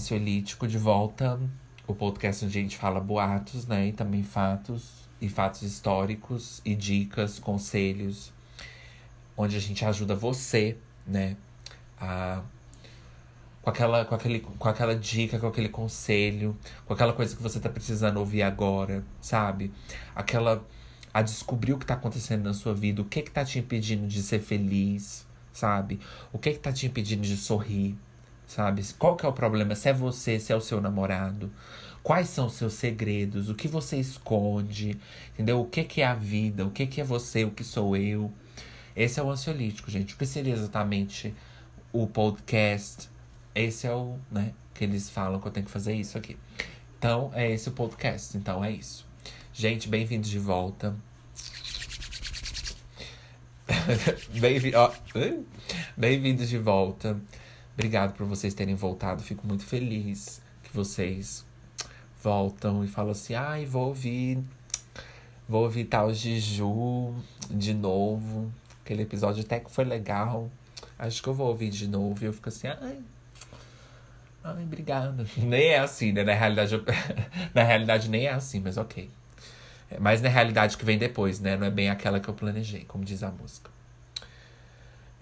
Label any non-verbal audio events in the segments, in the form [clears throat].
Ansiolítico de volta. O podcast onde a gente fala boatos, né? E também fatos, e fatos históricos, e dicas, conselhos. Onde a gente ajuda você, né? A, com, aquela, com, aquele, com aquela dica, com aquele conselho, com aquela coisa que você tá precisando ouvir agora, sabe? Aquela. A descobrir o que tá acontecendo na sua vida, o que que tá te impedindo de ser feliz, sabe? O que que tá te impedindo de sorrir, sabe? Qual que é o problema? Se é você, se é o seu namorado. Quais são os seus segredos? O que você esconde? Entendeu? O que, que é a vida? O que, que é você? O que sou eu? Esse é o ansiolítico, gente. O que seria exatamente o podcast? Esse é o, né? Que eles falam que eu tenho que fazer isso aqui. Então, é esse o podcast. Então, é isso. Gente, bem-vindos de volta. [laughs] Bem-vindos bem de volta. Obrigado por vocês terem voltado. Fico muito feliz que vocês voltam e falam assim: ai, vou ouvir. Vou ouvir tal Ju de novo. Aquele episódio até que foi legal. Acho que eu vou ouvir de novo. E eu fico assim: ai. Ai, obrigada. Nem é assim, né? Na realidade, eu... [laughs] na realidade, nem é assim, mas ok. É mais na realidade que vem depois, né? Não é bem aquela que eu planejei, como diz a música.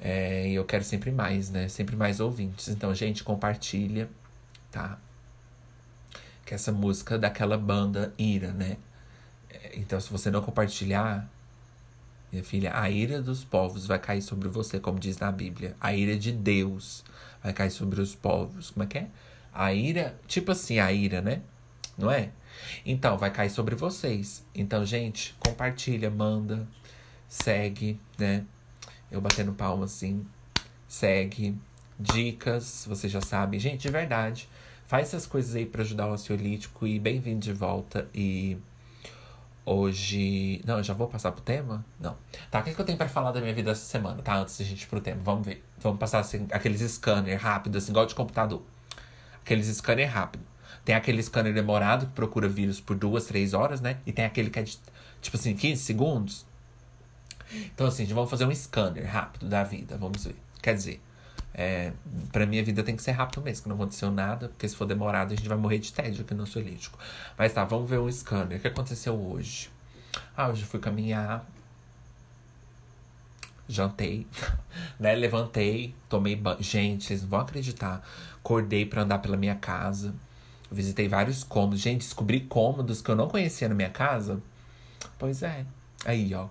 É, e eu quero sempre mais, né? Sempre mais ouvintes. Então, gente, compartilha, tá? Que essa música daquela banda Ira, né? É, então, se você não compartilhar, minha filha, a ira dos povos vai cair sobre você, como diz na Bíblia. A ira de Deus vai cair sobre os povos. Como é que é? A ira, tipo assim, a ira, né? Não é? Então, vai cair sobre vocês. Então, gente, compartilha, manda, segue, né? Eu batendo palma assim, segue, dicas, você já sabe. Gente, de verdade, faz essas coisas aí para ajudar o ansiolítico e bem-vindo de volta. E hoje. Não, eu já vou passar pro tema? Não. Tá, o que, é que eu tenho para falar da minha vida essa semana, tá? Antes da gente ir pro tema. Vamos ver. Vamos passar assim, aqueles scanner rápido, assim, igual de computador. Aqueles scanner rápido. Tem aquele scanner demorado que procura vírus por duas, três horas, né? E tem aquele que é de, tipo assim, 15 segundos. Então, assim, vamos fazer um scanner rápido da vida, vamos ver. Quer dizer, é, pra minha vida tem que ser rápido mesmo, que não aconteceu nada, porque se for demorado a gente vai morrer de tédio aqui no Ansiolítico. Mas tá, vamos ver um scanner. O que aconteceu hoje? Ah, hoje fui caminhar. Jantei, [laughs] né? Levantei, tomei banho. Gente, vocês não vão acreditar. Acordei para andar pela minha casa. Visitei vários cômodos. Gente, descobri cômodos que eu não conhecia na minha casa. Pois é. Aí, ó.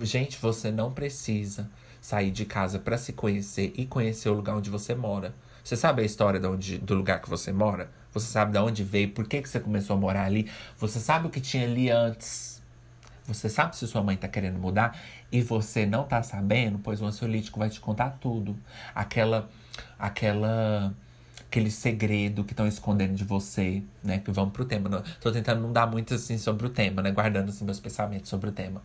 Gente, você não precisa sair de casa para se conhecer e conhecer o lugar onde você mora. Você sabe a história onde, do lugar que você mora? Você sabe de onde veio, por que, que você começou a morar ali? Você sabe o que tinha ali antes? Você sabe se sua mãe tá querendo mudar e você não tá sabendo? Pois o ansiolítico vai te contar tudo. Aquela. Aquela aquele segredo que estão escondendo de você, né? Que vamos pro tema. Tô tentando não dar muito assim sobre o tema, né? Guardando assim meus pensamentos sobre o tema.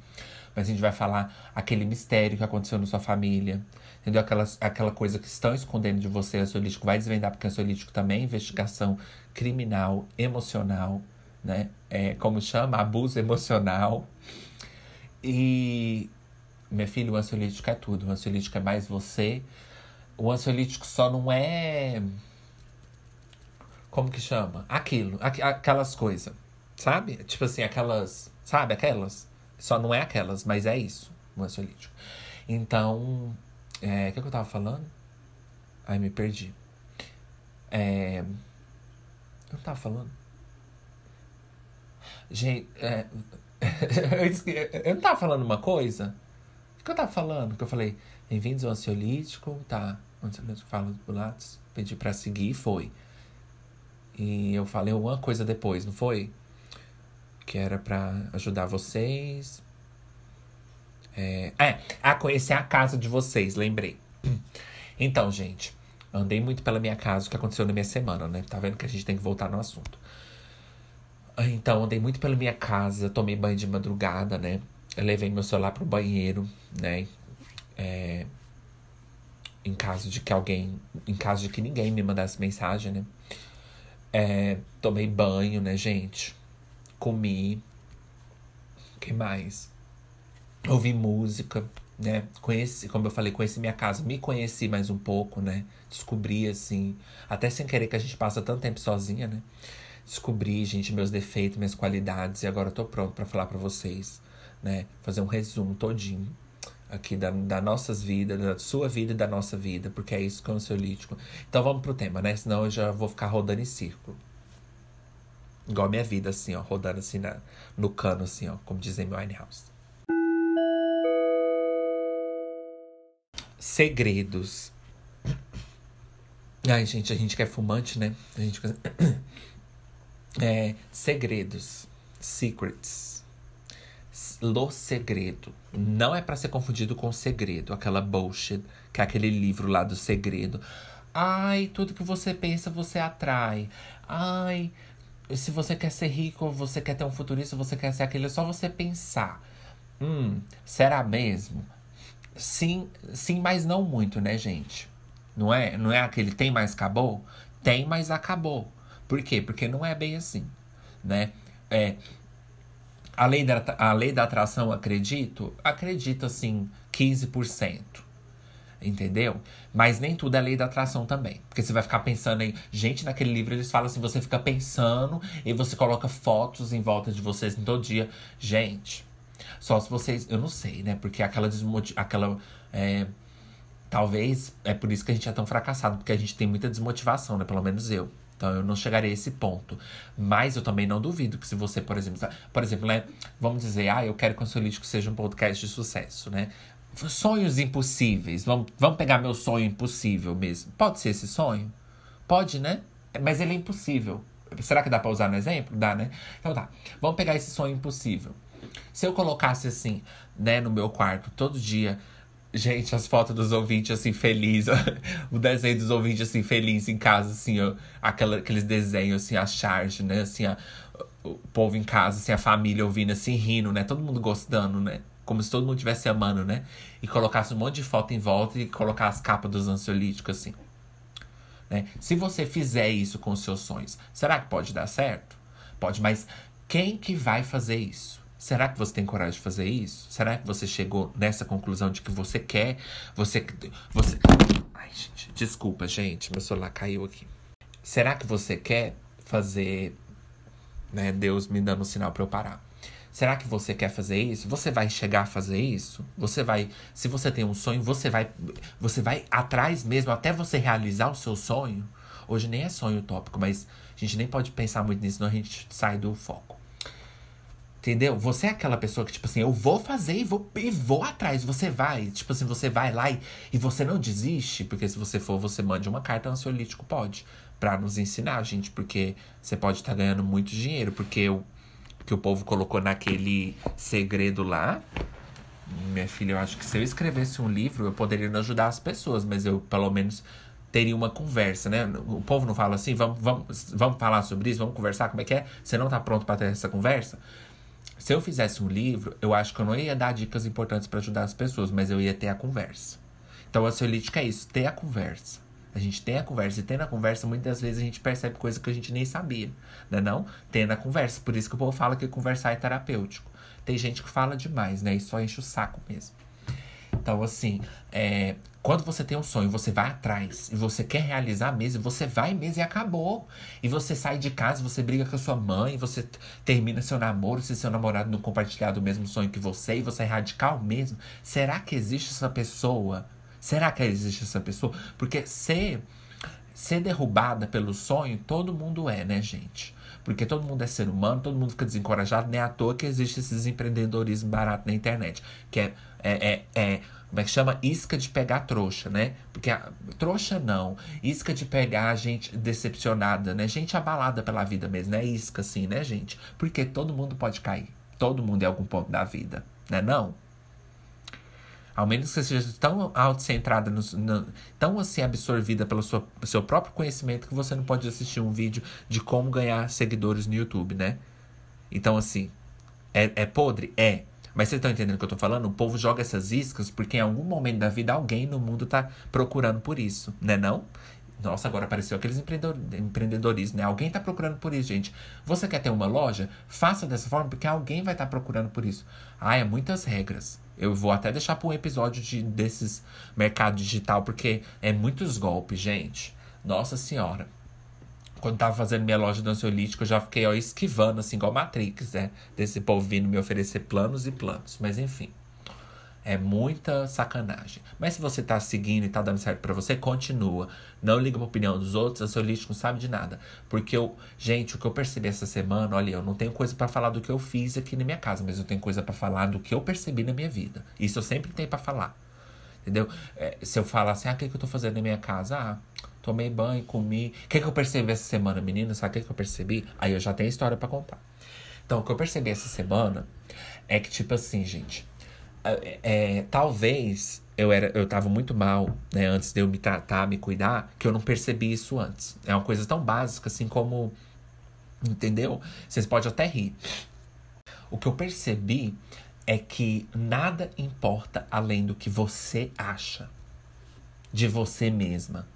Mas a gente vai falar aquele mistério que aconteceu na sua família. Entendeu? Aquela, aquela coisa que estão escondendo de você, o ansiolítico vai desvendar, porque o ansiolítico também é investigação criminal, emocional, né? É, como chama? Abuso emocional. E, minha filha, o ansiolítico é tudo. O ansiolítico é mais você. O ansiolítico só não é como que chama? Aquilo, aqu aquelas coisas, sabe? Tipo assim, aquelas, sabe? Aquelas. Só não é aquelas, mas é isso, o ansiolítico. Então, é, o que, que eu tava falando? Ai, me perdi. É, eu tava falando? Gente, é, [laughs] eu não tava falando uma coisa? O que eu tava falando? Que eu falei, bem-vindos ao ansiolítico, tá? O ansiolítico fala do Pilates, pedi pra seguir e foi. E eu falei uma coisa depois, não foi? Que era para ajudar vocês. É, é, a conhecer a casa de vocês, lembrei. [clears throat] Então, gente, andei muito pela minha casa, o que aconteceu na minha semana, né? Tá vendo que a gente tem que voltar no assunto. Então, andei muito pela minha casa, tomei banho de madrugada, né? Eu levei meu celular pro banheiro, né? É, em caso de que alguém. Em caso de que ninguém me mandasse mensagem, né? É, tomei banho, né, gente? Comi. Que mais? Ouvi música. né? Conheci, como eu falei, conheci minha casa, me conheci mais um pouco, né? Descobri, assim, até sem querer que a gente passa tanto tempo sozinha, né? Descobri, gente, meus defeitos, minhas qualidades, e agora eu tô pronto para falar para vocês, né? Fazer um resumo todinho aqui da, da nossas vidas, da sua vida e da nossa vida, porque é isso que é o ansiolítico. Então vamos pro tema, né? Senão eu já vou ficar rodando em círculo. Igual a minha vida, assim, ó, rodando assim na, no cano, assim, ó, como dizem Winehouse. Segredos. Ai, gente, a gente que é fumante, né? A gente. É, segredos. Secrets. Lo Segredo. Não é para ser confundido com Segredo, aquela bullshit, que é aquele livro lá do segredo. Ai, tudo que você pensa, você atrai. Ai, se você quer ser rico, você quer ter um futurista, você quer ser aquele, é só você pensar. Hum, será mesmo? Sim, sim, mas não muito, né, gente? Não é, não é aquele tem, mas acabou? Tem, mas acabou. Por quê? Porque não é bem assim, né? É, a lei, da, a lei da atração, acredito? Acredito, assim, 15%. Entendeu? Mas nem tudo é lei da atração também. Porque você vai ficar pensando aí. Gente, naquele livro eles falam assim: você fica pensando e você coloca fotos em volta de vocês em todo dia. Gente, só se vocês. Eu não sei, né? Porque aquela desmotivação. Aquela. É, talvez é por isso que a gente é tão fracassado, porque a gente tem muita desmotivação, né? Pelo menos eu. Então eu não chegarei a esse ponto. Mas eu também não duvido que se você, por exemplo, por exemplo, né, vamos dizer, ah, eu quero que o Ansiolítico seja um podcast de sucesso, né? Sonhos impossíveis. Vamos, vamos pegar meu sonho impossível mesmo. Pode ser esse sonho? Pode, né? Mas ele é impossível. Será que dá pra usar no exemplo? Dá, né? Então tá. Vamos pegar esse sonho impossível. Se eu colocasse assim, né, no meu quarto, todo dia, Gente, as fotos dos ouvintes, assim, felizes. [laughs] o desenho dos ouvintes, assim, felizes em casa, assim, ó. Aquela, aqueles desenhos, assim, a charge, né? Assim, a, o povo em casa, assim, a família ouvindo, assim, rindo, né? Todo mundo gostando, né? Como se todo mundo estivesse amando, né? E colocasse um monte de foto em volta e colocar as capas dos ansiolíticos, assim. Né? Se você fizer isso com os seus sonhos, será que pode dar certo? Pode, mas quem que vai fazer isso? Será que você tem coragem de fazer isso? Será que você chegou nessa conclusão de que você quer? Você. você... Ai, gente, desculpa, gente. Meu celular caiu aqui. Será que você quer fazer. Né, Deus me dando um sinal para eu parar. Será que você quer fazer isso? Você vai chegar a fazer isso? Você vai, se você tem um sonho, você vai, você vai atrás mesmo até você realizar o seu sonho? Hoje nem é sonho utópico, mas a gente nem pode pensar muito nisso, senão a gente sai do foco. Entendeu? Você é aquela pessoa que, tipo assim, eu vou fazer e vou, e vou atrás. Você vai, tipo assim, você vai lá e, e você não desiste, porque se você for, você mande uma carta ansiolítico, pode. Pra nos ensinar, gente, porque você pode estar tá ganhando muito dinheiro, porque que o povo colocou naquele segredo lá. Minha filha, eu acho que se eu escrevesse um livro, eu poderia ajudar as pessoas, mas eu, pelo menos, teria uma conversa, né? O povo não fala assim, vamos, vamos, vamos falar sobre isso, vamos conversar, como é que é? Você não tá pronto para ter essa conversa? Se eu fizesse um livro, eu acho que eu não ia dar dicas importantes para ajudar as pessoas, mas eu ia ter a conversa. Então a ansiolítica é isso, ter a conversa. A gente tem a conversa, e tendo a conversa, muitas vezes a gente percebe coisa que a gente nem sabia, né não? Tendo a conversa. Por isso que o povo fala que conversar é terapêutico. Tem gente que fala demais, né? E só enche o saco mesmo. Então, assim, é, quando você tem um sonho, você vai atrás e você quer realizar mesmo, você vai mesmo e acabou. E você sai de casa, você briga com a sua mãe, você termina seu namoro, se seu namorado não compartilhar do mesmo sonho que você, e você é radical mesmo. Será que existe essa pessoa? Será que existe essa pessoa? Porque ser, ser derrubada pelo sonho, todo mundo é, né, gente? Porque todo mundo é ser humano, todo mundo fica desencorajado, nem à toa que existe esses empreendedorismo barato na internet. Que é, é, é, é como é que chama? Isca de pegar trouxa, né? Porque a, trouxa não. Isca de pegar gente decepcionada, né? Gente abalada pela vida mesmo, né? Isca, assim, né, gente? Porque todo mundo pode cair. Todo mundo em algum ponto da vida, né? Não? Ao menos que você seja tão autocentrada, no, no, tão assim absorvida pelo seu, seu próprio conhecimento que você não pode assistir um vídeo de como ganhar seguidores no YouTube, né? Então, assim, é, é podre? É. Mas vocês estão entendendo o que eu tô falando? O povo joga essas iscas porque em algum momento da vida alguém no mundo tá procurando por isso, né não? Nossa, agora apareceu aqueles empreendedorismo, né? Alguém tá procurando por isso, gente. Você quer ter uma loja? Faça dessa forma porque alguém vai estar tá procurando por isso. Ah, é muitas regras. Eu vou até deixar para um episódio de, desses mercado digital, porque é muitos golpes, gente. Nossa senhora. Quando tava fazendo minha loja de ansiolítico, eu já fiquei ó, esquivando, assim, igual Matrix, né? Desse povo vindo me oferecer planos e planos. Mas enfim. É muita sacanagem. Mas se você tá seguindo e tá dando certo para você, continua. Não liga pra opinião dos outros, a Solístico não sabe de nada. Porque eu, gente, o que eu percebi essa semana, olha, eu não tenho coisa para falar do que eu fiz aqui na minha casa, mas eu tenho coisa para falar do que eu percebi na minha vida. Isso eu sempre tenho para falar. Entendeu? É, se eu falar assim, ah, o que, que eu tô fazendo na minha casa? Ah, tomei banho, comi. O que, que eu percebi essa semana, menina? Sabe o que, que eu percebi? Aí eu já tenho história para contar. Então, o que eu percebi essa semana é que, tipo assim, gente é, talvez eu era eu tava muito mal, né, antes de eu me tratar, me cuidar, que eu não percebi isso antes. É uma coisa tão básica assim como entendeu? Vocês podem até rir. O que eu percebi é que nada importa além do que você acha de você mesma.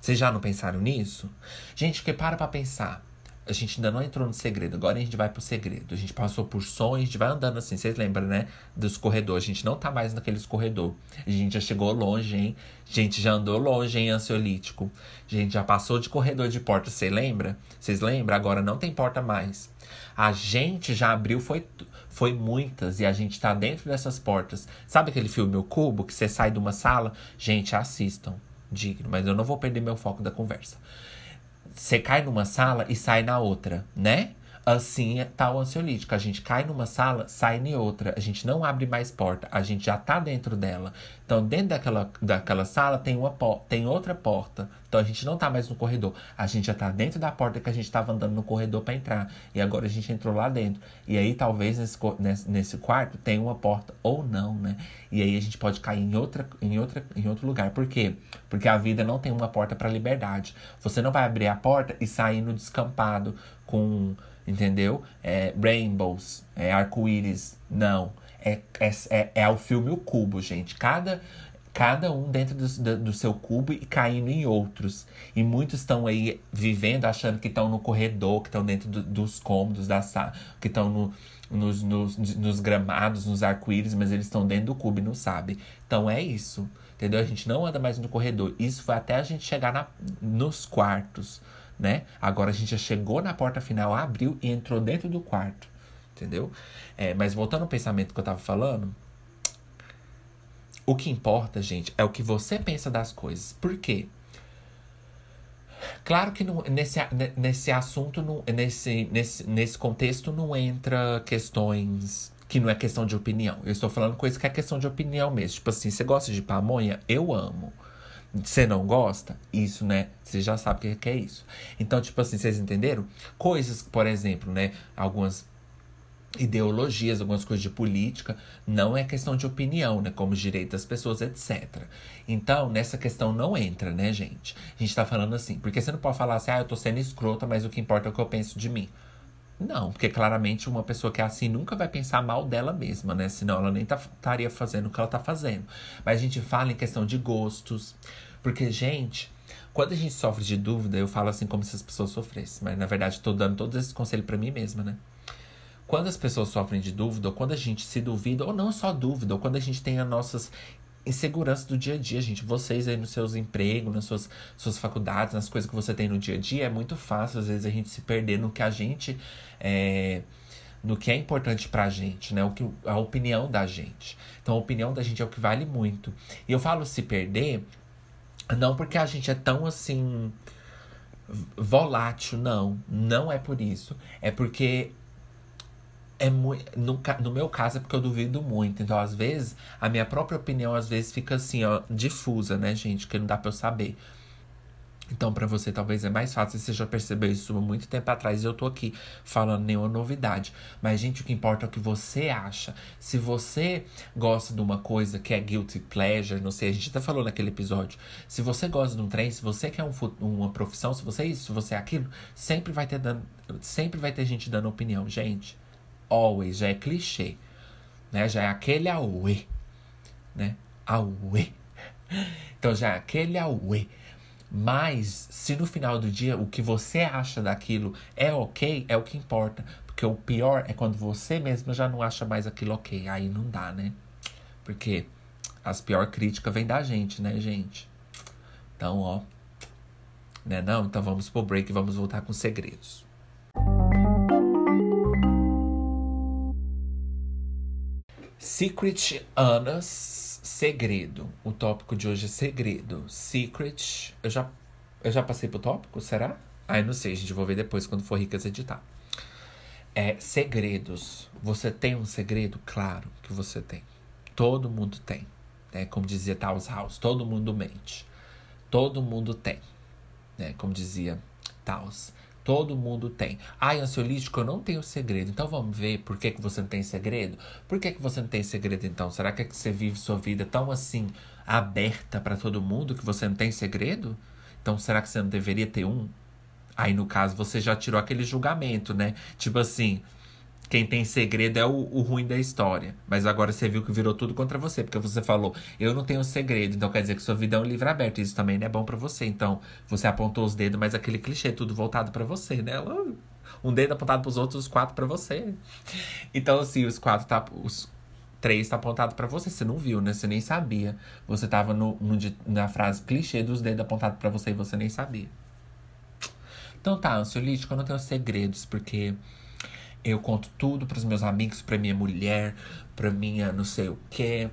Vocês já não pensaram nisso? Gente, que para pra pensar a gente ainda não entrou no segredo, agora a gente vai pro segredo. A gente passou por sonhos, a gente vai andando assim, vocês lembram, né? Dos corredores. A gente não tá mais naqueles corredor. A gente já chegou longe, hein? A gente já andou longe em ansiolítico. A gente já passou de corredor de porta, você lembra? Vocês lembram? Agora não tem porta mais. A gente já abriu, foi, foi muitas, e a gente tá dentro dessas portas. Sabe aquele filme O Cubo, que você sai de uma sala? Gente, assistam. Digno, mas eu não vou perder meu foco da conversa você cai numa sala e sai na outra, né? Assim tá o ansiolítico. A gente cai numa sala, sai em outra. A gente não abre mais porta. A gente já tá dentro dela. Então, dentro daquela, daquela sala tem, uma tem outra porta. Então, a gente não tá mais no corredor. A gente já tá dentro da porta que a gente tava andando no corredor para entrar. E agora a gente entrou lá dentro. E aí, talvez nesse, nesse, nesse quarto tenha uma porta ou não, né? E aí a gente pode cair em, outra, em, outra, em outro lugar. Por quê? Porque a vida não tem uma porta para liberdade. Você não vai abrir a porta e sair no descampado com entendeu? É rainbows, é arco-íris. Não. É, é, é, é o filme O Cubo, gente. Cada, cada um dentro do, do, seu cubo e caindo em outros. E muitos estão aí vivendo achando que estão no corredor, que estão dentro do, dos cômodos da sala, que estão no, nos, nos, nos gramados, nos arco-íris, mas eles estão dentro do cubo e não sabem. Então é isso. Entendeu? A gente não anda mais no corredor. Isso foi até a gente chegar na, nos quartos né? Agora a gente já chegou na porta final, abriu e entrou dentro do quarto, entendeu? É, mas voltando ao pensamento que eu tava falando, o que importa, gente, é o que você pensa das coisas. Por quê? Claro que não, nesse, nesse assunto, não, nesse, nesse, nesse contexto, não entra questões que não é questão de opinião. Eu estou falando coisa que é questão de opinião mesmo. Tipo assim, você gosta de pamonha? Eu amo. Você não gosta? Isso, né? Você já sabe o que é isso. Então, tipo assim, vocês entenderam? Coisas, por exemplo, né? Algumas ideologias, algumas coisas de política, não é questão de opinião, né? Como os direitos das pessoas, etc. Então, nessa questão não entra, né, gente? A gente tá falando assim, porque você não pode falar assim, ah, eu tô sendo escrota, mas o que importa é o que eu penso de mim. Não, porque claramente uma pessoa que é assim nunca vai pensar mal dela mesma, né? Senão ela nem tá, estaria fazendo o que ela tá fazendo. Mas a gente fala em questão de gostos. Porque, gente, quando a gente sofre de dúvida, eu falo assim como se as pessoas sofressem. Mas na verdade, estou dando todos esses conselhos para mim mesma, né? Quando as pessoas sofrem de dúvida, ou quando a gente se duvida, ou não só dúvida, ou quando a gente tem as nossas inseguranças do dia a dia, gente. Vocês aí nos seus empregos, nas suas, suas faculdades, nas coisas que você tem no dia a dia, é muito fácil, às vezes, a gente se perder no que a gente. É, no que é importante pra gente, né? O que, a opinião da gente. Então, a opinião da gente é o que vale muito. E eu falo se perder, não porque a gente é tão assim. volátil, não. Não é por isso. É porque é muito. No, no meu caso é porque eu duvido muito. Então, às vezes, a minha própria opinião, às vezes, fica assim, ó, difusa, né, gente? Que não dá pra eu saber. Então, para você, talvez é mais fácil. Você já percebeu isso há muito tempo atrás. E eu tô aqui falando nenhuma novidade. Mas, gente, o que importa é o que você acha. Se você gosta de uma coisa que é guilty pleasure, não sei, a gente até falou naquele episódio. Se você gosta de um trem, se você quer um, uma profissão, se você é isso, se você é aquilo, sempre vai ter dando, sempre vai ter gente dando opinião, gente always, já é clichê, né? Já é aquele auê, né? Auê. [laughs] Então já é aquele auê. Mas se no final do dia o que você acha daquilo é ok, é o que importa. Porque o pior é quando você mesmo já não acha mais aquilo ok. Aí não dá, né? Porque as pior críticas vêm da gente, né, gente? Então, ó. Né, não? Então vamos pro break e vamos voltar com segredos. Secret Anas, segredo. O tópico de hoje é segredo. Secret. Eu já, eu já passei pro tópico? Será? Ai, não sei, gente. Vou ver depois quando for ricas editar. É, segredos. Você tem um segredo? Claro que você tem. Todo mundo tem. Né? Como dizia Taos House, todo mundo mente. Todo mundo tem. Né? Como dizia Taos. Todo mundo tem. Ai, ansiolítico, eu não tenho segredo. Então vamos ver por que, que você não tem segredo? Por que, que você não tem segredo então? Será que, é que você vive sua vida tão assim aberta para todo mundo que você não tem segredo? Então será que você não deveria ter um? Aí, no caso, você já tirou aquele julgamento, né? Tipo assim, quem tem segredo é o, o, ruim da história. Mas agora você viu que virou tudo contra você, porque você falou, eu não tenho segredo, então quer dizer que sua vida é um livro aberto. Isso também não é bom para você. Então, você apontou os dedos, mas aquele clichê, tudo voltado para você, né? Um dedo apontado pros outros, os quatro para você. Então, assim, os quatro tá. Os, três tá apontado para você. Você não viu, né? Você nem sabia. Você tava no, no, na frase clichê dos dedos apontados para você e você nem sabia. Então tá, ansiolítico, eu não tenho segredos, porque eu conto tudo pros meus amigos, pra minha mulher, pra minha não sei o quê.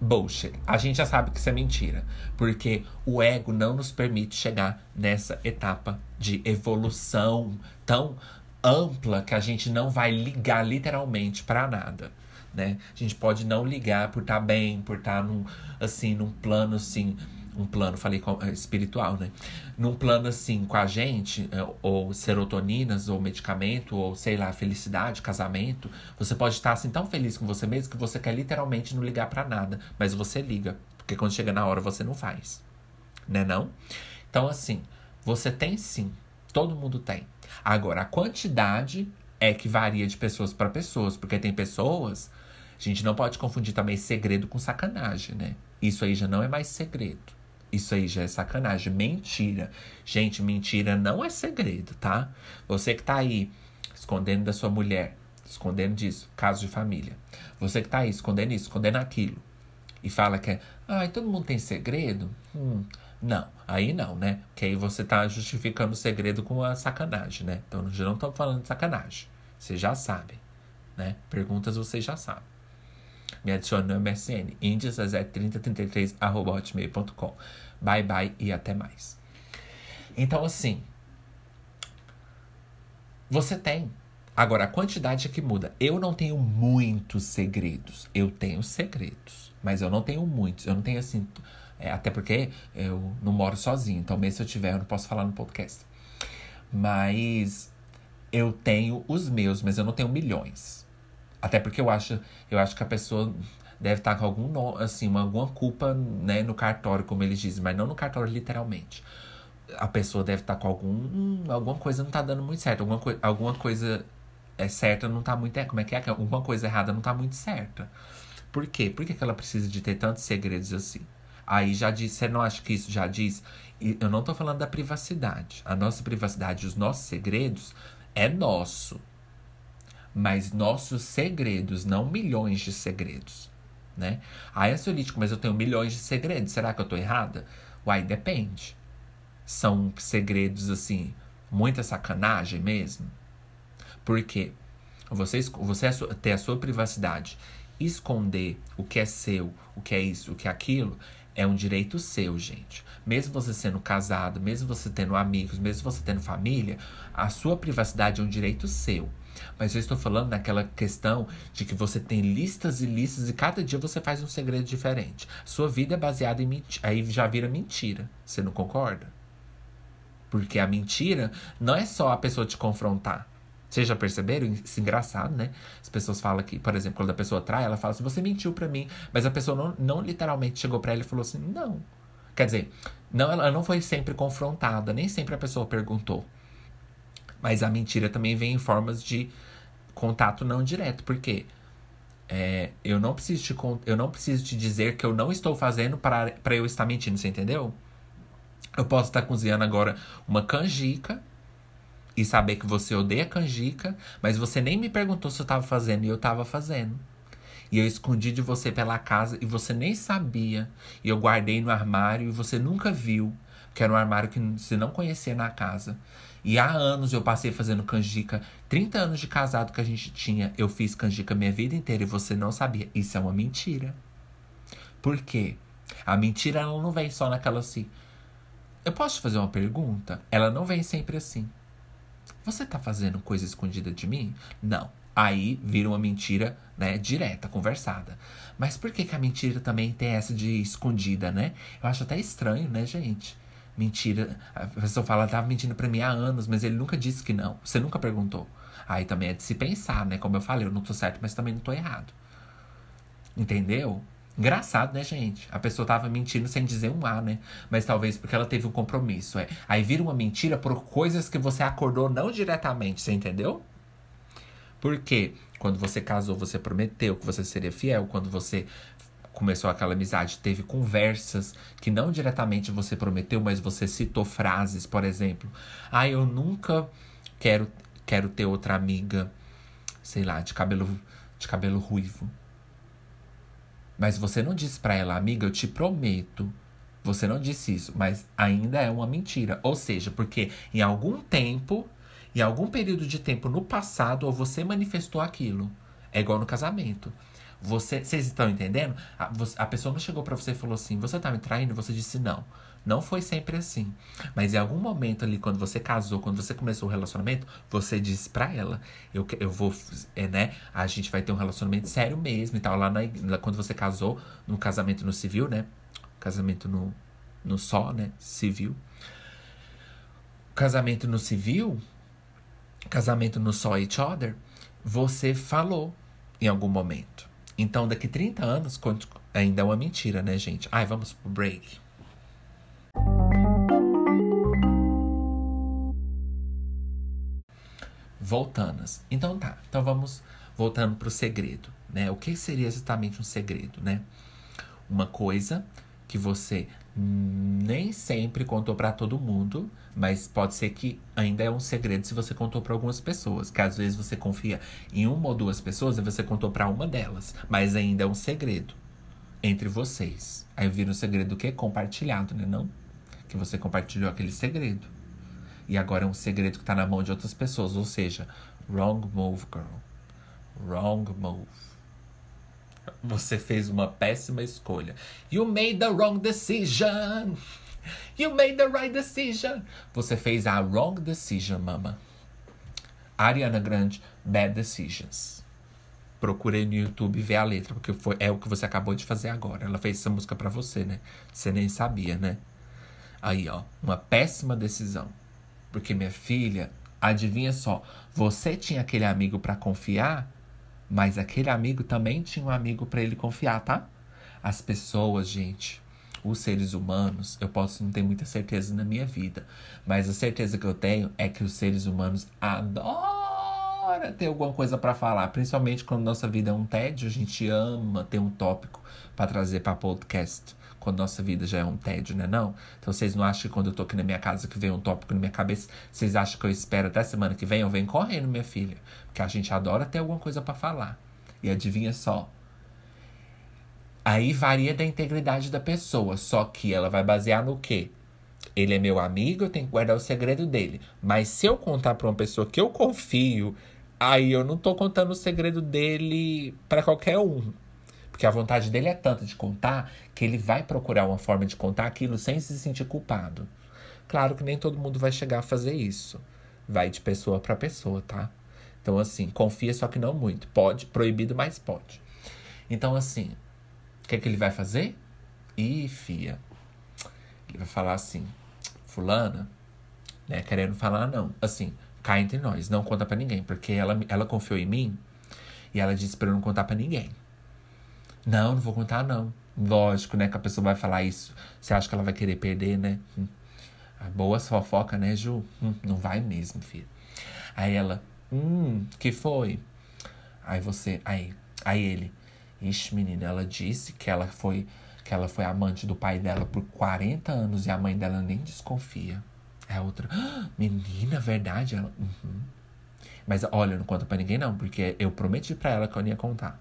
Bullshit. A gente já sabe que isso é mentira. Porque o ego não nos permite chegar nessa etapa de evolução tão ampla que a gente não vai ligar literalmente para nada. Né? A gente pode não ligar por estar tá bem, por estar tá num, assim, num plano assim um plano, falei é, espiritual, né? Num plano assim com a gente, é, ou serotoninas, ou medicamento, ou sei lá, felicidade, casamento, você pode estar assim tão feliz com você mesmo que você quer literalmente não ligar para nada, mas você liga, porque quando chega na hora você não faz. Né não? Então assim, você tem sim, todo mundo tem. Agora, a quantidade é que varia de pessoas para pessoas, porque tem pessoas, a gente não pode confundir também segredo com sacanagem, né? Isso aí já não é mais segredo. Isso aí já é sacanagem. Mentira. Gente, mentira não é segredo, tá? Você que tá aí escondendo da sua mulher, escondendo disso, caso de família. Você que tá aí escondendo isso, escondendo aquilo. E fala que é, ai, todo mundo tem segredo? Hum, não, aí não, né? Que aí você tá justificando o segredo com a sacanagem, né? Então, já não estamos falando de sacanagem. Vocês já sabem, né? Perguntas vocês já sabem. Me adicione no MSN, indias3033.hotmail.com. Bye bye e até mais. Então, assim, você tem. Agora, a quantidade é que muda. Eu não tenho muitos segredos. Eu tenho segredos, mas eu não tenho muitos. Eu não tenho assim. É, até porque eu não moro sozinho. Então, mesmo se eu tiver, eu não posso falar no podcast. Mas eu tenho os meus, mas eu não tenho milhões. Até porque eu acho, eu acho que a pessoa deve estar com algum assim, alguma culpa né, no cartório, como eles dizem, mas não no cartório literalmente. A pessoa deve estar com algum. Alguma coisa não está dando muito certo. Alguma, coi alguma coisa é certa não está muito. É, como é que é? Alguma coisa errada não está muito certa. Por quê? Por que, que ela precisa de ter tantos segredos assim? Aí já disse, você não acha que isso já diz? Eu não estou falando da privacidade. A nossa privacidade, os nossos segredos, é nosso. Mas nossos segredos, não milhões de segredos né? Ah, é ansiolítico, mas eu tenho milhões de segredos. Será que eu tô errada? Uai, depende. São segredos, assim, muita sacanagem mesmo? Por quê? Você, você ter a sua privacidade, esconder o que é seu, o que é isso, o que é aquilo, é um direito seu, gente. Mesmo você sendo casado, mesmo você tendo amigos, mesmo você tendo família, a sua privacidade é um direito seu. Mas eu estou falando naquela questão de que você tem listas e listas e cada dia você faz um segredo diferente. Sua vida é baseada em mentira. Aí já vira mentira. Você não concorda? Porque a mentira não é só a pessoa te confrontar. Vocês já perceberam? Isso é engraçado, né? As pessoas falam que, por exemplo, quando a pessoa trai, ela fala assim: você mentiu para mim. Mas a pessoa não, não literalmente chegou para ela e falou assim: não. Quer dizer, não, ela não foi sempre confrontada, nem sempre a pessoa perguntou. Mas a mentira também vem em formas de contato não direto. Por quê? É, eu, não preciso te, eu não preciso te dizer que eu não estou fazendo para, para eu estar mentindo, você entendeu? Eu posso estar cozinhando agora uma canjica e saber que você odeia canjica, mas você nem me perguntou se eu estava fazendo e eu estava fazendo. E eu escondi de você pela casa e você nem sabia. E eu guardei no armário e você nunca viu. Que era um armário que você não conhecia na casa. E há anos eu passei fazendo canjica. 30 anos de casado que a gente tinha, eu fiz canjica minha vida inteira e você não sabia. Isso é uma mentira. Por quê? A mentira ela não vem só naquela assim. Eu posso te fazer uma pergunta? Ela não vem sempre assim. Você tá fazendo coisa escondida de mim? Não. Aí vira uma mentira, né, direta, conversada. Mas por que, que a mentira também tem essa de escondida, né? Eu acho até estranho, né, gente? Mentira. A pessoa fala, tava mentindo pra mim há anos, mas ele nunca disse que não. Você nunca perguntou. Aí também é de se pensar, né? Como eu falei, eu não tô certo, mas também não tô errado. Entendeu? Engraçado, né, gente? A pessoa tava mentindo sem dizer um A, né? Mas talvez porque ela teve um compromisso. É. Aí vira uma mentira por coisas que você acordou não diretamente, você entendeu? Porque quando você casou, você prometeu que você seria fiel. Quando você começou aquela amizade, teve conversas que não diretamente você prometeu, mas você citou frases, por exemplo. Ah, eu nunca quero, quero ter outra amiga, sei lá, de cabelo, de cabelo ruivo. Mas você não disse para ela, amiga, eu te prometo. Você não disse isso, mas ainda é uma mentira. Ou seja, porque em algum tempo, em algum período de tempo no passado, ou você manifestou aquilo. É igual no casamento. Você, vocês estão entendendo? A, você, a pessoa não chegou para você e falou assim: "Você tá me traindo?" Você disse não. Não foi sempre assim. Mas em algum momento ali, quando você casou, quando você começou o relacionamento, você disse pra ela: Eu, eu vou, é, né? A gente vai ter um relacionamento sério mesmo e tal. Lá na, quando você casou, no casamento no civil, né? Casamento no, no só, né? Civil. Casamento no civil, casamento no só each other, você falou em algum momento. Então, daqui 30 anos, ainda é uma mentira, né, gente? Ai, vamos pro break. voltanas. Então tá, então vamos voltando para o segredo, né? O que seria exatamente um segredo, né? Uma coisa que você nem sempre contou para todo mundo, mas pode ser que ainda é um segredo se você contou para algumas pessoas, que às vezes você confia em uma ou duas pessoas e você contou para uma delas, mas ainda é um segredo entre vocês. Aí vira um segredo que é compartilhado, né, não? Que você compartilhou aquele segredo. E agora é um segredo que tá na mão de outras pessoas. Ou seja, wrong move, girl. Wrong move. Você fez uma péssima escolha. You made the wrong decision. You made the right decision. Você fez a wrong decision, mama. Ariana Grande, Bad Decisions. Procurei no YouTube ver a letra, porque foi, é o que você acabou de fazer agora. Ela fez essa música para você, né? Você nem sabia, né? Aí, ó, uma péssima decisão. Porque, minha filha, adivinha só, você tinha aquele amigo para confiar, mas aquele amigo também tinha um amigo para ele confiar, tá? As pessoas, gente, os seres humanos, eu posso não ter muita certeza na minha vida, mas a certeza que eu tenho é que os seres humanos adoram ter alguma coisa para falar, principalmente quando nossa vida é um tédio, a gente ama ter um tópico para trazer para podcast quando nossa vida já é um tédio, né? Não? Então vocês não acham que quando eu tô aqui na minha casa que vem um tópico na minha cabeça, vocês acham que eu espero até semana que vem? Eu venho correndo, minha filha. Porque a gente adora ter alguma coisa para falar. E adivinha só. Aí varia da integridade da pessoa. Só que ela vai basear no quê? Ele é meu amigo, eu tenho que guardar o segredo dele. Mas se eu contar pra uma pessoa que eu confio, aí eu não tô contando o segredo dele para qualquer um. Porque a vontade dele é tanta de contar que ele vai procurar uma forma de contar aquilo sem se sentir culpado. Claro que nem todo mundo vai chegar a fazer isso. Vai de pessoa para pessoa, tá? Então, assim, confia, só que não muito. Pode, proibido, mas pode. Então, assim, o que, é que ele vai fazer? Ih, fia. Ele vai falar assim, fulana, né? Querendo falar, não. Assim, cá entre nós, não conta para ninguém. Porque ela, ela confiou em mim e ela disse pra eu não contar para ninguém. Não, não vou contar, não. Lógico, né, que a pessoa vai falar isso. Você acha que ela vai querer perder, né? Hum. A boa fofoca, né, Ju? Hum, não vai mesmo, filho. Aí ela, hum, que foi? Aí você, aí, aí ele, ixi, menina, ela disse que ela foi, que ela foi amante do pai dela por 40 anos e a mãe dela nem desconfia. É outra, ah, menina, verdade? Ela, uhum. Mas olha, não conta pra ninguém não, porque eu prometi pra ela que eu não ia contar.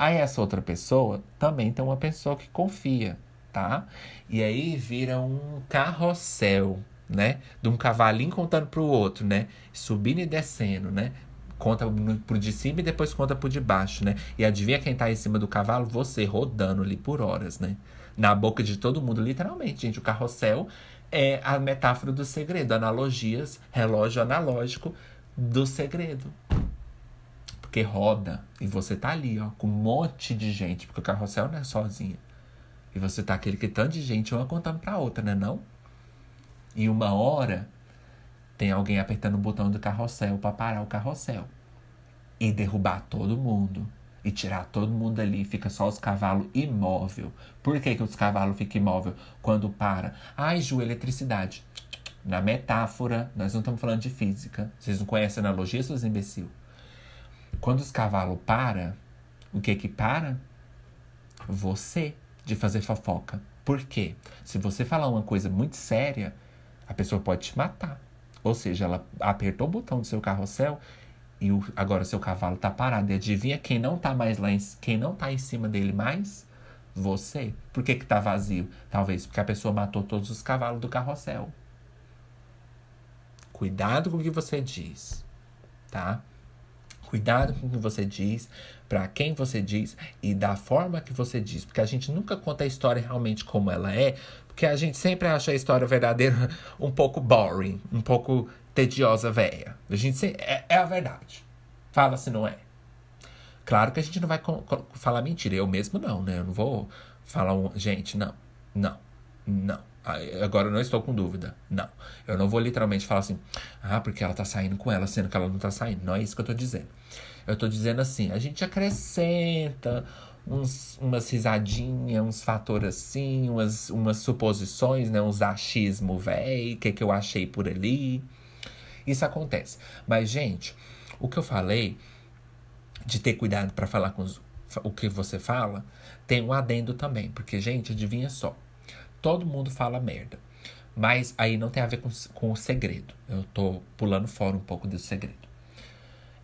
Aí essa outra pessoa também tem uma pessoa que confia, tá? E aí vira um carrossel, né? De um cavalinho contando pro outro, né? Subindo e descendo, né? Conta pro de cima e depois conta pro de baixo, né? E adivinha quem tá em cima do cavalo? Você, rodando ali por horas, né? Na boca de todo mundo, literalmente, gente. O carrossel é a metáfora do segredo. Analogias, relógio analógico do segredo. Porque roda e você tá ali, ó, com um monte de gente. Porque o carrossel não é sozinho. E você tá aquele que tanto de gente, uma contando pra outra, né? Não? E uma hora tem alguém apertando o botão do carrossel para parar o carrossel. E derrubar todo mundo. E tirar todo mundo ali. Fica só os cavalos imóvel. Por que, que os cavalos ficam imóvel quando para? Ai, Ju, eletricidade. Na metáfora, nós não estamos falando de física. Vocês não conhecem analogia, seus imbecil? Quando os cavalos para, o que que para? Você de fazer fofoca. Por quê? Se você falar uma coisa muito séria, a pessoa pode te matar. Ou seja, ela apertou o botão do seu carrossel e o, agora seu cavalo tá parado. E adivinha quem não tá mais lá, em, quem não tá em cima dele mais? Você. Por que que tá vazio? Talvez porque a pessoa matou todos os cavalos do carrossel. Cuidado com o que você diz, tá? Cuidado com o que você diz, para quem você diz e da forma que você diz, porque a gente nunca conta a história realmente como ela é, porque a gente sempre acha a história verdadeira [laughs] um pouco boring, um pouco tediosa, velha. A gente sempre, é, é, a verdade. Fala se não é. Claro que a gente não vai falar mentira. Eu mesmo não, né? Eu não vou falar um, gente, não, não, não. Agora eu não estou com dúvida. Não. Eu não vou literalmente falar assim, ah, porque ela tá saindo com ela, sendo que ela não tá saindo. Não é isso que eu tô dizendo. Eu tô dizendo assim, a gente acrescenta uns, umas risadinhas, uns fatores assim, umas, umas suposições, né? Uns achismo, véi, o que, que eu achei por ali. Isso acontece. Mas, gente, o que eu falei de ter cuidado para falar com os, o que você fala, tem um adendo também. Porque, gente, adivinha só. Todo mundo fala merda. Mas aí não tem a ver com, com o segredo. Eu tô pulando fora um pouco desse segredo.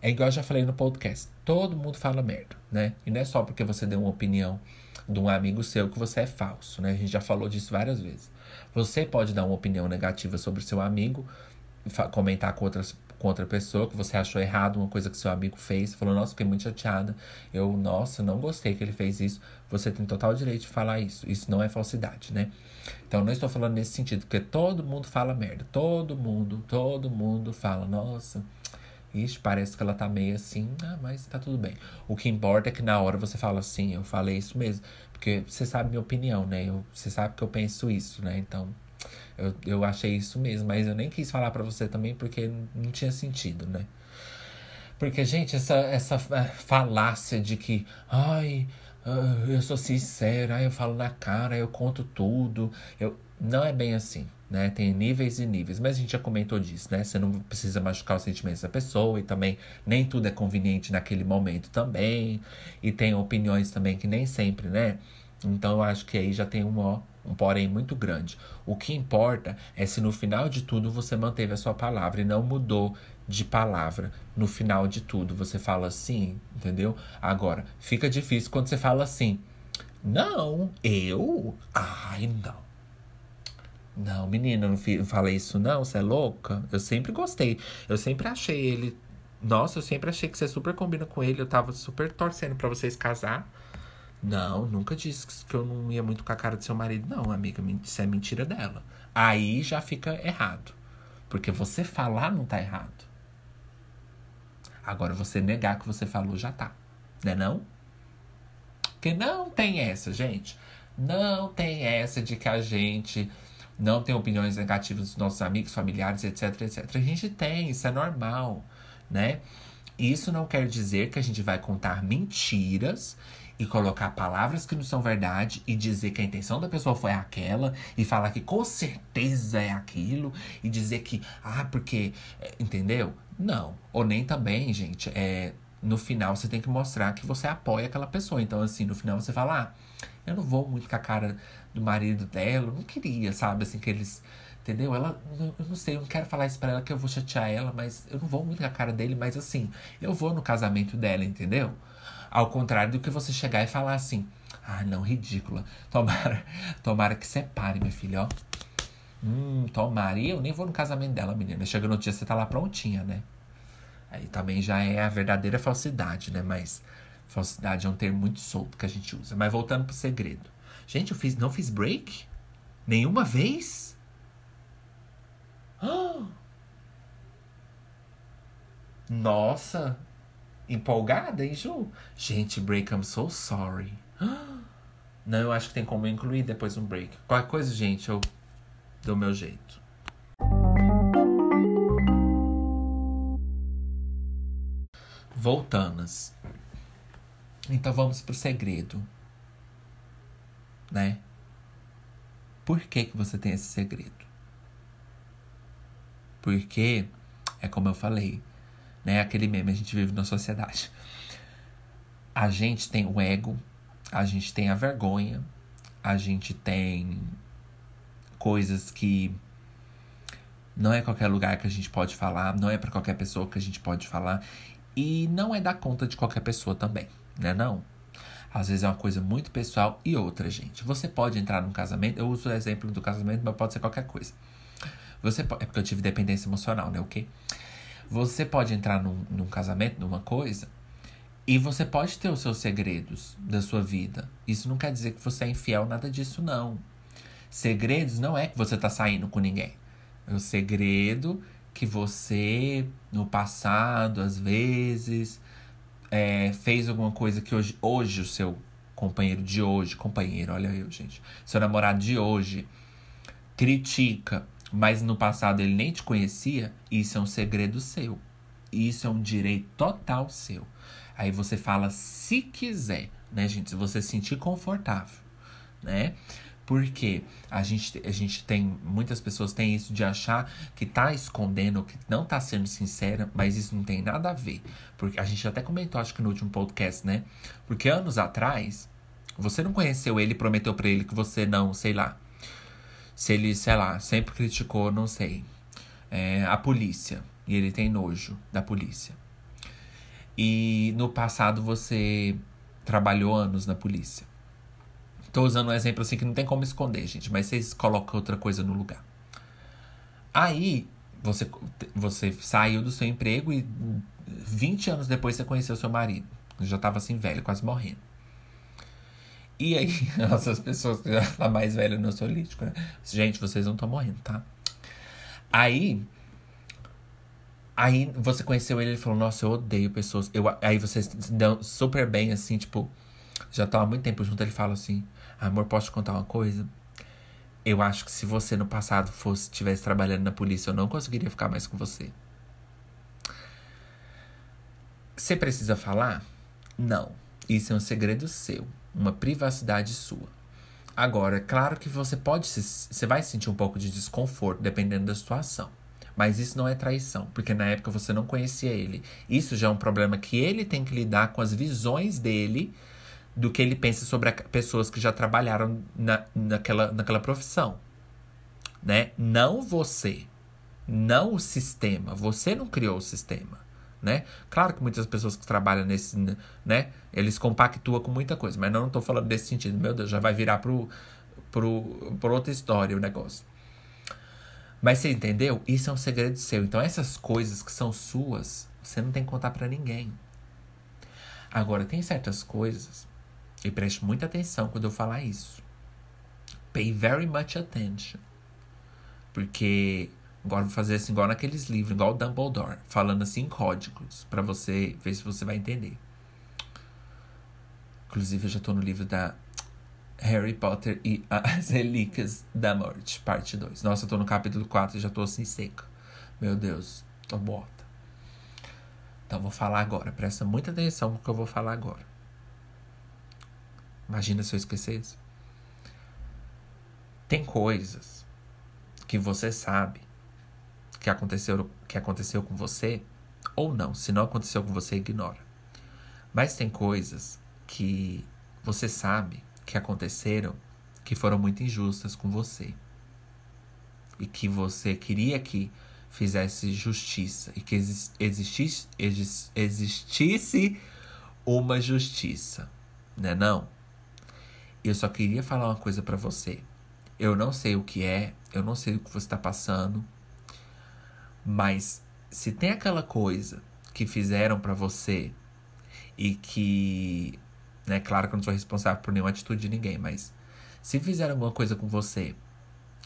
É igual eu já falei no podcast. Todo mundo fala merda, né? E não é só porque você deu uma opinião de um amigo seu que você é falso, né? A gente já falou disso várias vezes. Você pode dar uma opinião negativa sobre o seu amigo, comentar com outras com outra pessoa que você achou errado, uma coisa que seu amigo fez, falou, nossa, fiquei muito chateada. Eu, nossa, não gostei que ele fez isso. Você tem total direito de falar isso. Isso não é falsidade, né? Então, não estou falando nesse sentido, porque todo mundo fala merda. Todo mundo, todo mundo fala, nossa, Ixi, parece que ela tá meio assim, ah, mas tá tudo bem. O que importa é que na hora você fala assim, eu falei isso mesmo. Porque você sabe minha opinião, né? Eu, você sabe que eu penso isso, né? Então, eu, eu achei isso mesmo, mas eu nem quis falar para você também porque não tinha sentido, né? Porque, gente, essa, essa é, falácia de que, ai, ah, eu sou sincera, eu falo na cara, eu conto tudo. Eu, não é bem assim, né? Tem níveis e níveis, mas a gente já comentou disso, né? Você não precisa machucar os sentimentos da pessoa e também nem tudo é conveniente naquele momento também. E tem opiniões também que nem sempre, né? Então eu acho que aí já tem um, um porém muito grande. O que importa é se no final de tudo você manteve a sua palavra e não mudou de palavra no final de tudo. Você fala assim, entendeu? Agora, fica difícil quando você fala assim. Não, eu? Ai, não. Não, menina, não falei isso não, você é louca? Eu sempre gostei. Eu sempre achei ele. Nossa, eu sempre achei que você super combina com ele. Eu tava super torcendo para vocês casar. Não, nunca disse que eu não ia muito com a cara do seu marido. Não, amiga, isso é mentira dela. Aí já fica errado. Porque você falar não tá errado. Agora, você negar que você falou já tá. Né não? Porque não tem essa, gente. Não tem essa de que a gente não tem opiniões negativas dos nossos amigos, familiares, etc, etc. A gente tem, isso é normal, né? Isso não quer dizer que a gente vai contar mentiras e colocar palavras que não são verdade e dizer que a intenção da pessoa foi aquela e falar que com certeza é aquilo e dizer que, ah, porque, é, entendeu? Não. Ou nem também, gente, é, no final você tem que mostrar que você apoia aquela pessoa. Então, assim, no final você fala, ah, eu não vou muito com a cara do marido dela, eu não queria, sabe, assim, que eles. Entendeu? Ela, eu não sei, eu não quero falar isso pra ela que eu vou chatear ela, mas eu não vou muito com a cara dele, mas assim, eu vou no casamento dela, entendeu? Ao contrário do que você chegar e falar assim: ah, não, ridícula. Tomara, [laughs] tomara que separe, minha filha, ó. Hum, tomara. E eu nem vou no casamento dela, menina. Chega no dia, você tá lá prontinha, né? Aí também já é a verdadeira falsidade, né? Mas falsidade é um termo muito solto que a gente usa. Mas voltando pro segredo. Gente, eu fiz, não fiz break? Nenhuma vez? [gasps] Nossa! Empolgada, hein, Ju? Gente, break, I'm so sorry. [gasps] Não, eu acho que tem como incluir depois um break. Qualquer coisa, gente, eu dou meu jeito. Voltanas. Então vamos pro segredo. Né? Por que, que você tem esse segredo? Porque, é como eu falei, né? Aquele meme, a gente vive na sociedade. A gente tem o ego, a gente tem a vergonha, a gente tem coisas que não é qualquer lugar que a gente pode falar, não é para qualquer pessoa que a gente pode falar e não é dar conta de qualquer pessoa também, né não? Às vezes é uma coisa muito pessoal e outra, gente. Você pode entrar num casamento, eu uso o exemplo do casamento, mas pode ser qualquer coisa. Você pode, é porque eu tive dependência emocional, né, ok? Você pode entrar num, num casamento, numa coisa, e você pode ter os seus segredos da sua vida. Isso não quer dizer que você é infiel, nada disso, não. Segredos não é que você tá saindo com ninguém. É o segredo que você, no passado, às vezes, é, fez alguma coisa que hoje, hoje o seu companheiro de hoje, companheiro, olha eu, gente, seu namorado de hoje critica, mas no passado ele nem te conhecia, isso é um segredo seu. Isso é um direito total seu. Aí você fala se quiser, né, gente? Se você sentir confortável, né? Porque a gente, a gente tem. Muitas pessoas têm isso de achar que tá escondendo, que não tá sendo sincera, mas isso não tem nada a ver. Porque a gente até comentou, acho que no último podcast, né? Porque anos atrás, você não conheceu ele e prometeu para ele que você não, sei lá. Se ele, sei lá, sempre criticou, não sei, é, a polícia. E ele tem nojo da polícia. E no passado você trabalhou anos na polícia. Tô usando um exemplo assim que não tem como esconder, gente, mas vocês colocam outra coisa no lugar. Aí você, você saiu do seu emprego e 20 anos depois você conheceu seu marido. Já tava assim velho, quase morrendo. E aí, [laughs] essas pessoas que já tá mais velha no solítico, né? Gente, vocês não estão morrendo, tá? Aí Aí você conheceu ele e falou, nossa, eu odeio pessoas. Eu, aí você se deu super bem, assim, tipo, já tá há muito tempo junto. Ele fala assim: Amor, posso te contar uma coisa? Eu acho que se você no passado fosse estivesse trabalhando na polícia, eu não conseguiria ficar mais com você. Você precisa falar? Não. Isso é um segredo seu, uma privacidade sua. Agora, é claro que você pode se, você vai sentir um pouco de desconforto dependendo da situação. Mas isso não é traição, porque na época você não conhecia ele. Isso já é um problema que ele tem que lidar com as visões dele do que ele pensa sobre pessoas que já trabalharam na, naquela, naquela profissão. Né? Não você. Não o sistema. Você não criou o sistema. Né? Claro que muitas pessoas que trabalham nesse, né, eles compactuam com muita coisa, mas não estou falando desse sentido. Meu Deus, já vai virar pro, pro, pro outra história o negócio. Mas você entendeu? Isso é um segredo seu. Então essas coisas que são suas, você não tem que contar para ninguém. Agora, tem certas coisas, e preste muita atenção quando eu falar isso. Pay very much attention. Porque agora vou fazer assim, igual naqueles livros, igual o Dumbledore, falando assim em códigos, para você ver se você vai entender. Inclusive, eu já tô no livro da Harry Potter e as [laughs] Relíquias da Morte, parte 2. Nossa, eu tô no capítulo 4 e já tô assim seca. Meu Deus, tô morta. Então vou falar agora. Presta muita atenção no que eu vou falar agora. Imagina se eu esquecesse. Tem coisas que você sabe que aconteceu, que aconteceu com você ou não. Se não aconteceu com você, ignora. Mas tem coisas que você sabe que aconteceram que foram muito injustas com você. E que você queria que fizesse justiça e que existisse, existisse uma justiça, né não? Eu só queria falar uma coisa para você. Eu não sei o que é, eu não sei o que você está passando, mas se tem aquela coisa que fizeram para você e que, né, claro que eu não sou responsável por nenhuma atitude de ninguém, mas se fizeram alguma coisa com você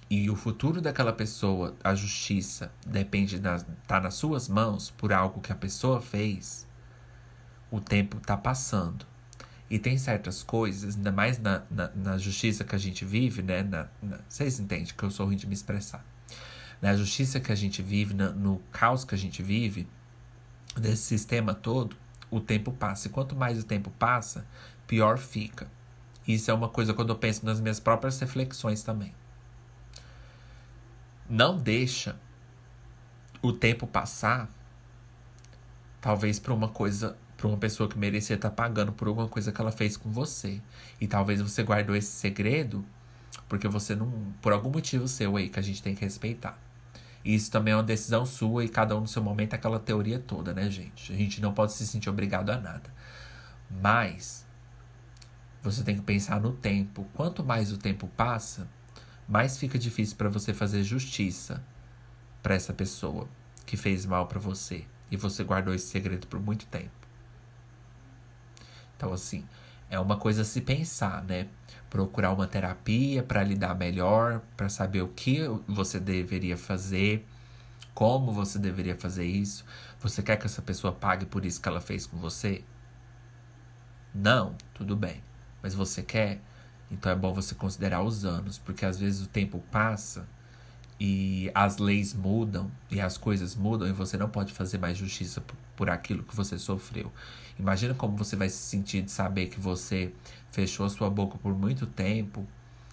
e o futuro daquela pessoa, a justiça, depende da, tá nas suas mãos por algo que a pessoa fez, o tempo tá passando. E tem certas coisas, ainda mais na, na, na justiça que a gente vive, né? Na, na, vocês entendem que eu sou ruim de me expressar. Na justiça que a gente vive, na, no caos que a gente vive, desse sistema todo, o tempo passa. E quanto mais o tempo passa, pior fica. Isso é uma coisa quando eu penso nas minhas próprias reflexões também. Não deixa o tempo passar, talvez para uma coisa para uma pessoa que merecia estar tá pagando por alguma coisa que ela fez com você. E talvez você guardou esse segredo porque você não. Por algum motivo seu aí que a gente tem que respeitar. Isso também é uma decisão sua e cada um no seu momento, aquela teoria toda, né, gente? A gente não pode se sentir obrigado a nada. Mas você tem que pensar no tempo. Quanto mais o tempo passa, mais fica difícil para você fazer justiça para essa pessoa que fez mal para você e você guardou esse segredo por muito tempo. Então, assim, é uma coisa a se pensar, né? Procurar uma terapia para lidar melhor, para saber o que você deveria fazer, como você deveria fazer isso. Você quer que essa pessoa pague por isso que ela fez com você? Não, tudo bem. Mas você quer? Então é bom você considerar os anos, porque às vezes o tempo passa e as leis mudam e as coisas mudam e você não pode fazer mais justiça por, aquilo que você sofreu. Imagina como você vai se sentir de saber que você fechou a sua boca por muito tempo,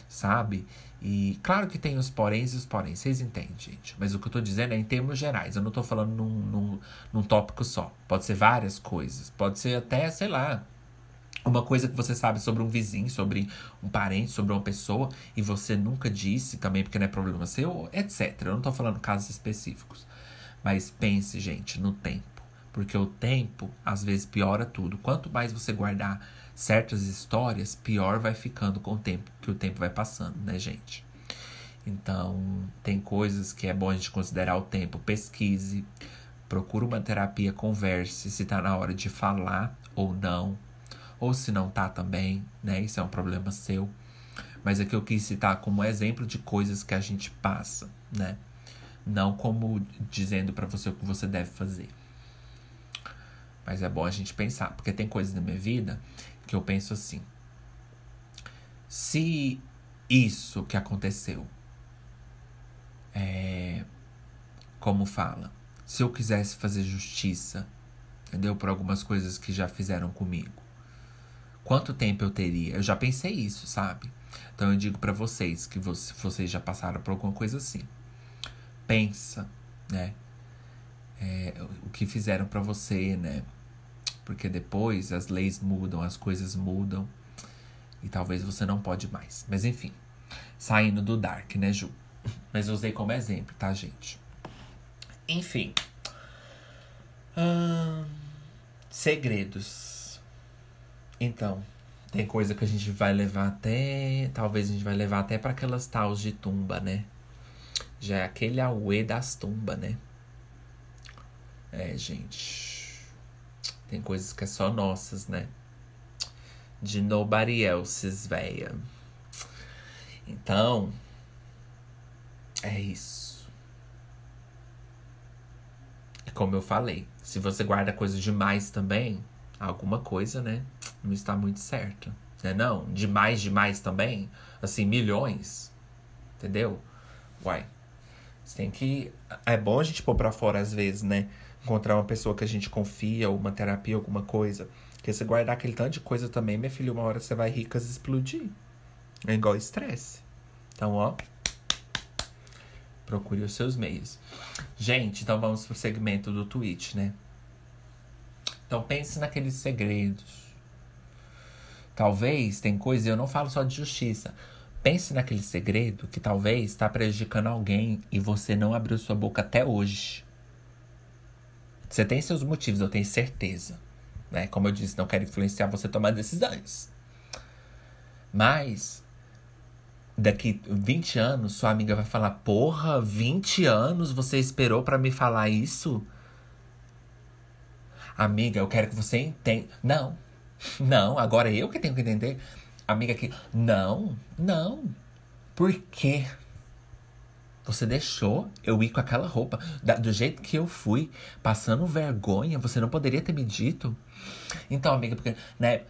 sabe? E claro que tem os poréns e os porém, vocês entendem, gente. Mas o que eu tô dizendo é em termos gerais, eu não tô falando num, num, num tópico só. Pode ser várias coisas, pode ser até, sei lá, uma coisa que você sabe sobre um vizinho, sobre um parente, sobre uma pessoa, e você nunca disse também, porque não é problema seu, etc. Eu não tô falando casos específicos. Mas pense, gente, no tempo. Porque o tempo, às vezes, piora tudo. Quanto mais você guardar certas histórias, pior vai ficando com o tempo, que o tempo vai passando, né, gente? Então, tem coisas que é bom a gente considerar o tempo. Pesquise, procure uma terapia, converse se tá na hora de falar ou não ou se não tá também, né? Isso é um problema seu. Mas aqui eu quis citar como exemplo de coisas que a gente passa, né? Não como dizendo para você o que você deve fazer. Mas é bom a gente pensar, porque tem coisas na minha vida que eu penso assim: se isso que aconteceu é como fala, se eu quisesse fazer justiça, entendeu? Por algumas coisas que já fizeram comigo Quanto tempo eu teria? Eu já pensei isso, sabe? Então eu digo para vocês que você, vocês já passaram por alguma coisa assim. Pensa, né? É, o que fizeram para você, né? Porque depois as leis mudam, as coisas mudam e talvez você não pode mais. Mas enfim, saindo do dark, né, Ju? [laughs] Mas eu usei como exemplo, tá, gente? Enfim. Hum, segredos. Então, tem coisa que a gente vai levar até. Talvez a gente vai levar até para aquelas taus de tumba, né? Já é aquele auê das tumbas, né? É, gente. Tem coisas que é só nossas, né? De nobody else's, véia. Então. É isso. E como eu falei, se você guarda coisa demais também, alguma coisa, né? Não está muito certo. Né? Não, demais, demais também. Assim, milhões. Entendeu? Uai. Você tem que. É bom a gente pôr pra fora às vezes, né? Encontrar uma pessoa que a gente confia, uma terapia, alguma coisa. Porque se guardar aquele tanto de coisa também, minha filha, uma hora você vai ricas explodir. É igual estresse. Então, ó. Procure os seus meios. Gente, então vamos pro segmento do Twitch, né? Então pense naqueles segredos. Talvez tem coisa, eu não falo só de justiça. Pense naquele segredo que talvez está prejudicando alguém e você não abriu sua boca até hoje. Você tem seus motivos, eu tenho certeza. né? Como eu disse, não quero influenciar você a tomar decisões. Mas daqui 20 anos, sua amiga vai falar: Porra, 20 anos você esperou para me falar isso? Amiga, eu quero que você entenda. Não, não, agora eu que tenho que entender. Amiga que. Não, não. Por quê? Você deixou eu ir com aquela roupa, da, do jeito que eu fui, passando vergonha, você não poderia ter me dito? Então, amiga, porque, né,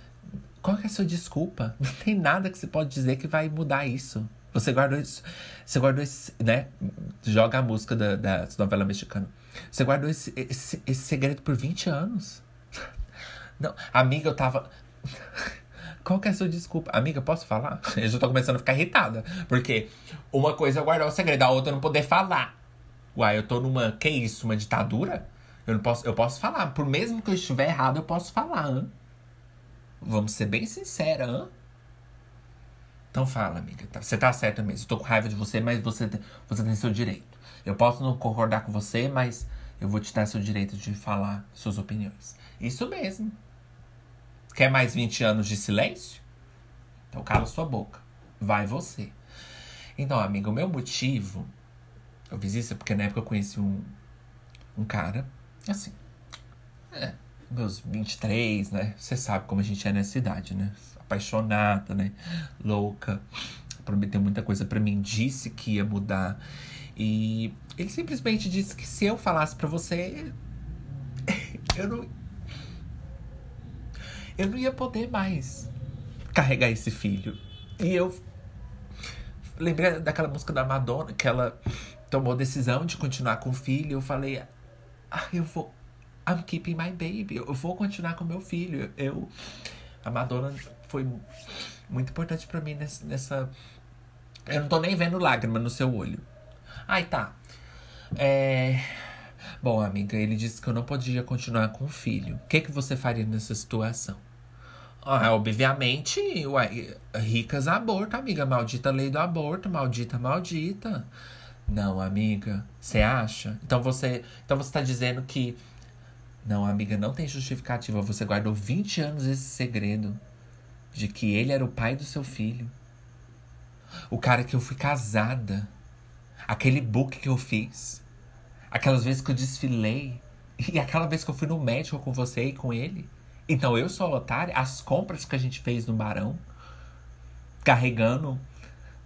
qual é a sua desculpa? [laughs] Não tem nada que você pode dizer que vai mudar isso. Você guardou isso. Você guardou esse, né? Joga a música da, da novela mexicana. Você guardou esse, esse, esse segredo por 20 anos. [laughs] Não, amiga, eu tava. Qual que é a sua desculpa? Amiga, posso falar? [laughs] Eu já tô começando a ficar irritada. Porque uma coisa é guardar o segredo, a outra é não poder falar. Uai, eu tô numa. Que isso? Uma ditadura? Eu não posso. Eu posso falar. Por mesmo que eu estiver errado, eu posso falar, hein? Vamos ser bem sincera, hein? Então fala, amiga. Tá, você tá certa mesmo. Eu tô com raiva de você, mas você, você tem seu direito. Eu posso não concordar com você, mas eu vou te dar seu direito de falar suas opiniões. Isso mesmo. Quer mais 20 anos de silêncio? Então cala sua boca. Vai você. Então, amiga, o meu motivo. Eu fiz isso porque na época eu conheci um, um cara, assim. É, meus 23, né? Você sabe como a gente é nessa idade, né? Apaixonada, né? Louca. Prometeu muita coisa para mim, disse que ia mudar. E ele simplesmente disse que se eu falasse para você, [laughs] eu não, eu não ia poder mais carregar esse filho. E eu lembrei daquela música da Madonna, que ela tomou decisão de continuar com o filho. Eu falei, ah, eu vou. I'm keeping my baby. Eu vou continuar com meu filho. Eu. A Madonna foi muito importante para mim nessa. Eu não tô nem vendo lágrima no seu olho. Ai, tá. É. Bom, amiga, ele disse que eu não podia continuar com o filho. O que, que você faria nessa situação? Ah, obviamente, uai, ricas aborto, amiga. Maldita lei do aborto, maldita, maldita. Não, amiga. Você acha? Então você, então você tá dizendo que. Não, amiga, não tem justificativa. Você guardou 20 anos esse segredo de que ele era o pai do seu filho. O cara que eu fui casada. Aquele book que eu fiz. Aquelas vezes que eu desfilei. E aquela vez que eu fui no médico com você e com ele. Então eu sou otária. As compras que a gente fez no Barão, carregando,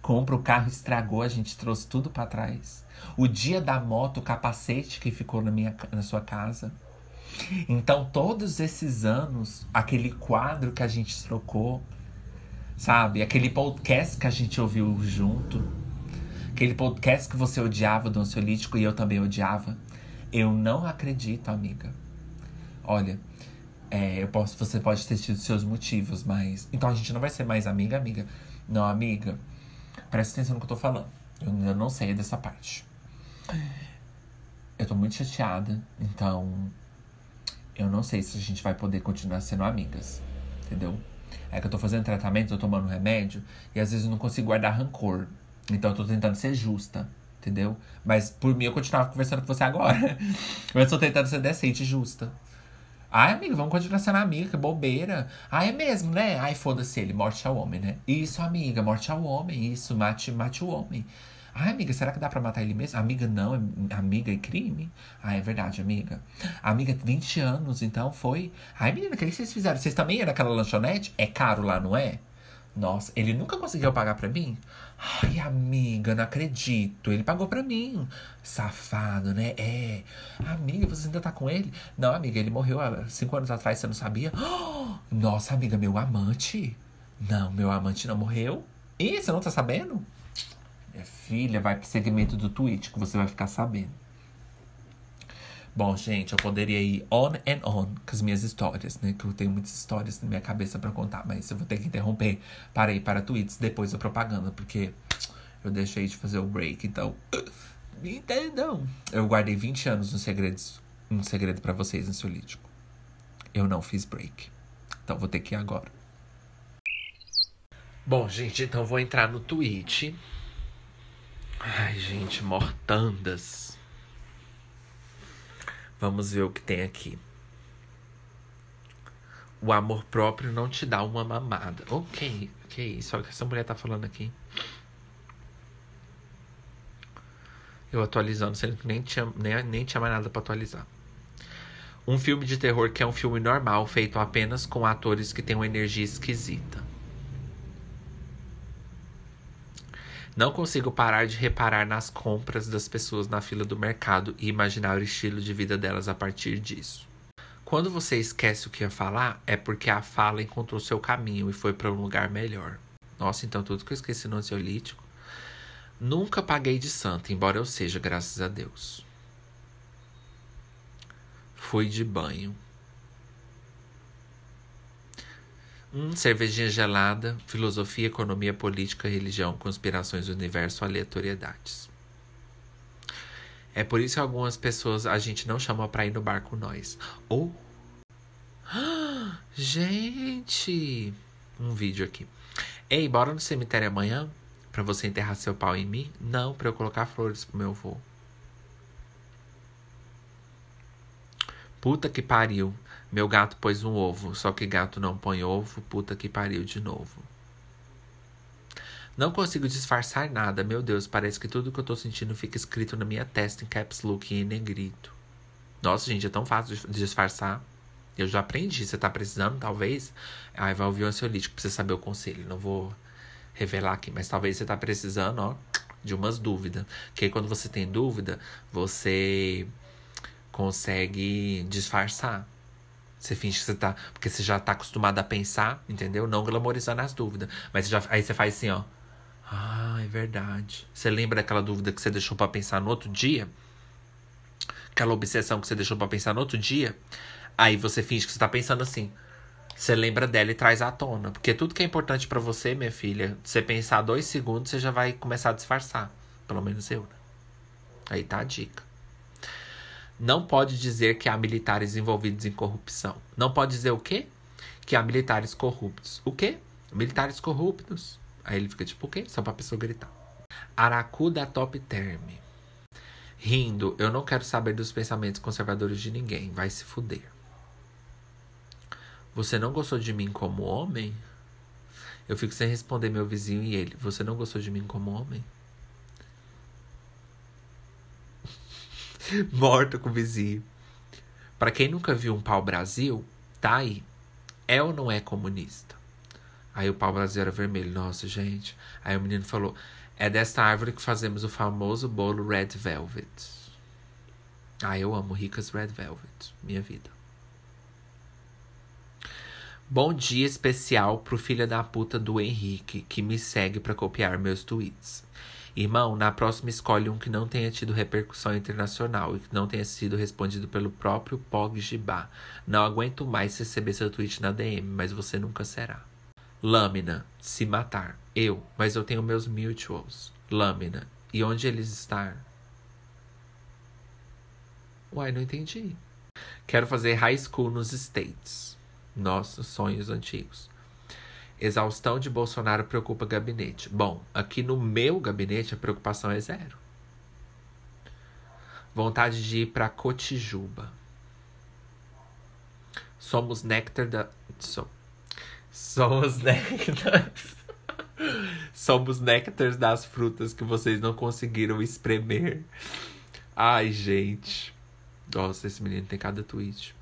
compra, o carro estragou, a gente trouxe tudo para trás. O dia da moto, o capacete que ficou na, minha, na sua casa. Então, todos esses anos, aquele quadro que a gente trocou, sabe? Aquele podcast que a gente ouviu junto, aquele podcast que você odiava do ansiolítico e eu também odiava. Eu não acredito, amiga. Olha, é, eu posso, você pode ter tido seus motivos, mas. Então a gente não vai ser mais amiga, amiga. Não, amiga. Presta atenção no que eu tô falando. Eu, eu não sei dessa parte. Eu tô muito chateada, então. Eu não sei se a gente vai poder continuar sendo amigas. Entendeu? É que eu tô fazendo tratamento, tô tomando remédio, e às vezes eu não consigo guardar rancor. Então eu tô tentando ser justa, entendeu? Mas por mim eu continuava conversando com você agora. [laughs] Mas eu tô tentando ser decente e justa. Ai, amiga, vamos continuar sendo amiga, que bobeira. Ai, é mesmo, né? Ai, foda-se ele, morte ao homem, né? Isso, amiga, morte ao homem, isso, mate, mate o homem. Ai, amiga, será que dá pra matar ele mesmo? Amiga, não, é, amiga é crime. Ah, é verdade, amiga. Amiga, 20 anos, então foi. Ai, menina, o que vocês fizeram? Vocês também iam naquela lanchonete? É caro lá, não é? Nossa, ele nunca conseguiu pagar pra mim? Ai, amiga, não acredito. Ele pagou pra mim. Safado, né? É. Amiga, você ainda tá com ele? Não, amiga, ele morreu há cinco anos atrás, você não sabia? [gasps] Nossa, amiga, meu amante. Não, meu amante não morreu. Ih, você não tá sabendo? Minha filha, vai pro segmento do Twitch que você vai ficar sabendo. Bom, gente, eu poderia ir on and on com as minhas histórias, né? Que eu tenho muitas histórias na minha cabeça para contar, mas eu vou ter que interromper para ir para tweets depois da propaganda, porque eu deixei de fazer o break, então. Me [clears throat] entendam. Eu guardei 20 anos no segredos, um segredo para vocês ansiolítico. Eu não fiz break. Então vou ter que ir agora. Bom, gente, então vou entrar no tweet. Ai, gente, mortandas. Vamos ver o que tem aqui. O amor próprio não te dá uma mamada. Ok, ok. Só que essa mulher tá falando aqui. Eu atualizando, sendo que nem tinha, nem, nem tinha mais nada pra atualizar. Um filme de terror que é um filme normal, feito apenas com atores que têm uma energia esquisita. Não consigo parar de reparar nas compras das pessoas na fila do mercado e imaginar o estilo de vida delas a partir disso. Quando você esquece o que ia falar, é porque a fala encontrou seu caminho e foi para um lugar melhor. Nossa, então tudo que eu esqueci no ansiolítico. Nunca paguei de santo, embora eu seja, graças a Deus. Fui de banho. Hum, cervejinha gelada, filosofia, economia, política, religião, conspirações do universo, aleatoriedades. É por isso que algumas pessoas a gente não chama pra ir no bar com nós. Ou. [gasps] Gente! Um vídeo aqui. Ei, bora no cemitério amanhã? Pra você enterrar seu pau em mim? Não, pra eu colocar flores pro meu avô. Puta que pariu. Meu gato pôs um ovo, só que gato não põe ovo, puta que pariu de novo. Não consigo disfarçar nada, meu Deus, parece que tudo que eu tô sentindo fica escrito na minha testa em caps look e em negrito. Nossa, gente, é tão fácil de disfarçar. Eu já aprendi, você tá precisando, talvez. Aí vai ouvir o ansiolítico pra você saber o conselho. Não vou revelar aqui, mas talvez você tá precisando, ó, de umas dúvidas. Que aí quando você tem dúvida, você consegue disfarçar. Você finge que você tá. Porque você já tá acostumado a pensar, entendeu? Não glamorizando as dúvidas. Mas já, aí você faz assim, ó. Ah, é verdade. Você lembra daquela dúvida que você deixou para pensar no outro dia? Aquela obsessão que você deixou para pensar no outro dia? Aí você finge que você tá pensando assim. Você lembra dela e traz à tona. Porque tudo que é importante para você, minha filha, você pensar dois segundos, você já vai começar a disfarçar. Pelo menos eu, né? Aí tá a dica. Não pode dizer que há militares envolvidos em corrupção. Não pode dizer o quê? Que há militares corruptos. O quê? Militares corruptos. Aí ele fica tipo, o quê? Só pra pessoa gritar. Aracu da Top Term. Rindo, eu não quero saber dos pensamentos conservadores de ninguém. Vai se fuder. Você não gostou de mim como homem? Eu fico sem responder meu vizinho e ele. Você não gostou de mim como homem? [laughs] Morta com o vizinho. Para quem nunca viu um pau-brasil, tá aí. É ou não é comunista? Aí o pau-brasil era vermelho. Nossa, gente. Aí o menino falou: É desta árvore que fazemos o famoso bolo Red Velvet. Ah, eu amo ricas Red Velvet. Minha vida. Bom dia especial pro filho da puta do Henrique, que me segue para copiar meus tweets. Irmão, na próxima escolhe um que não tenha tido repercussão internacional e que não tenha sido respondido pelo próprio Pogba. Não aguento mais receber seu tweet na DM, mas você nunca será. Lâmina, se matar. Eu, mas eu tenho meus mutuals. Lâmina, e onde eles estão? Uai, não entendi. Quero fazer high school nos States. Nossos sonhos antigos. Exaustão de Bolsonaro preocupa gabinete. Bom, aqui no meu gabinete a preocupação é zero. Vontade de ir para Cotijuba. Somos néctar da. So... Somos néctares. [laughs] Somos néctares das frutas que vocês não conseguiram espremer. Ai, gente. Nossa, esse menino tem cada tweet.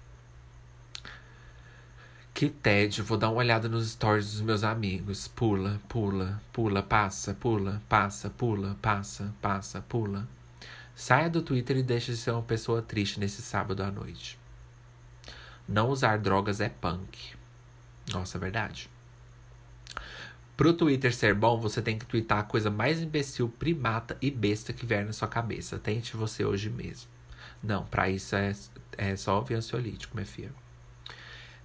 Que tédio, vou dar uma olhada nos stories dos meus amigos. Pula, pula, pula, passa, pula, passa, pula, passa, passa, pula. Saia do Twitter e deixe de ser uma pessoa triste nesse sábado à noite. Não usar drogas é punk. Nossa, é verdade. Pro Twitter ser bom, você tem que twittar a coisa mais imbecil, primata e besta que vier na sua cabeça. Tente você hoje mesmo. Não, para isso é, é só ouvir ansiolítico, minha filha.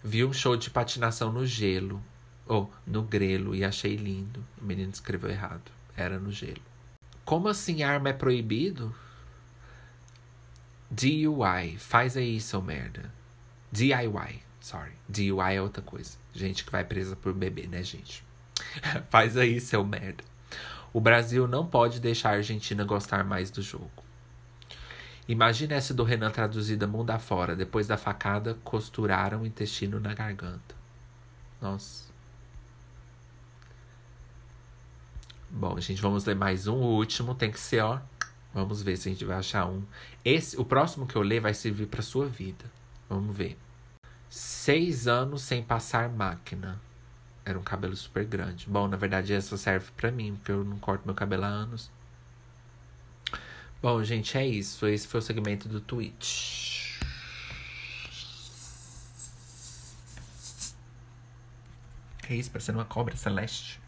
Vi um show de patinação no gelo, ou no grelo, e achei lindo. O menino escreveu errado. Era no gelo. Como assim arma é proibido? DUI. Faz aí, seu merda. DIY. Sorry. DUI é outra coisa. Gente que vai presa por bebê, né, gente? [laughs] Faz aí, seu merda. O Brasil não pode deixar a Argentina gostar mais do jogo. Imagina essa do Renan traduzida mundo afora. Depois da facada, costuraram o intestino na garganta. Nossa. Bom, gente, vamos ler mais um o último. Tem que ser, ó. Vamos ver se a gente vai achar um. Esse, o próximo que eu ler vai servir para sua vida. Vamos ver. Seis anos sem passar máquina. Era um cabelo super grande. Bom, na verdade, essa serve para mim, porque eu não corto meu cabelo há anos. Bom, gente, é isso. Esse foi o segmento do Twitch. Que é isso? Parecendo uma cobra celeste.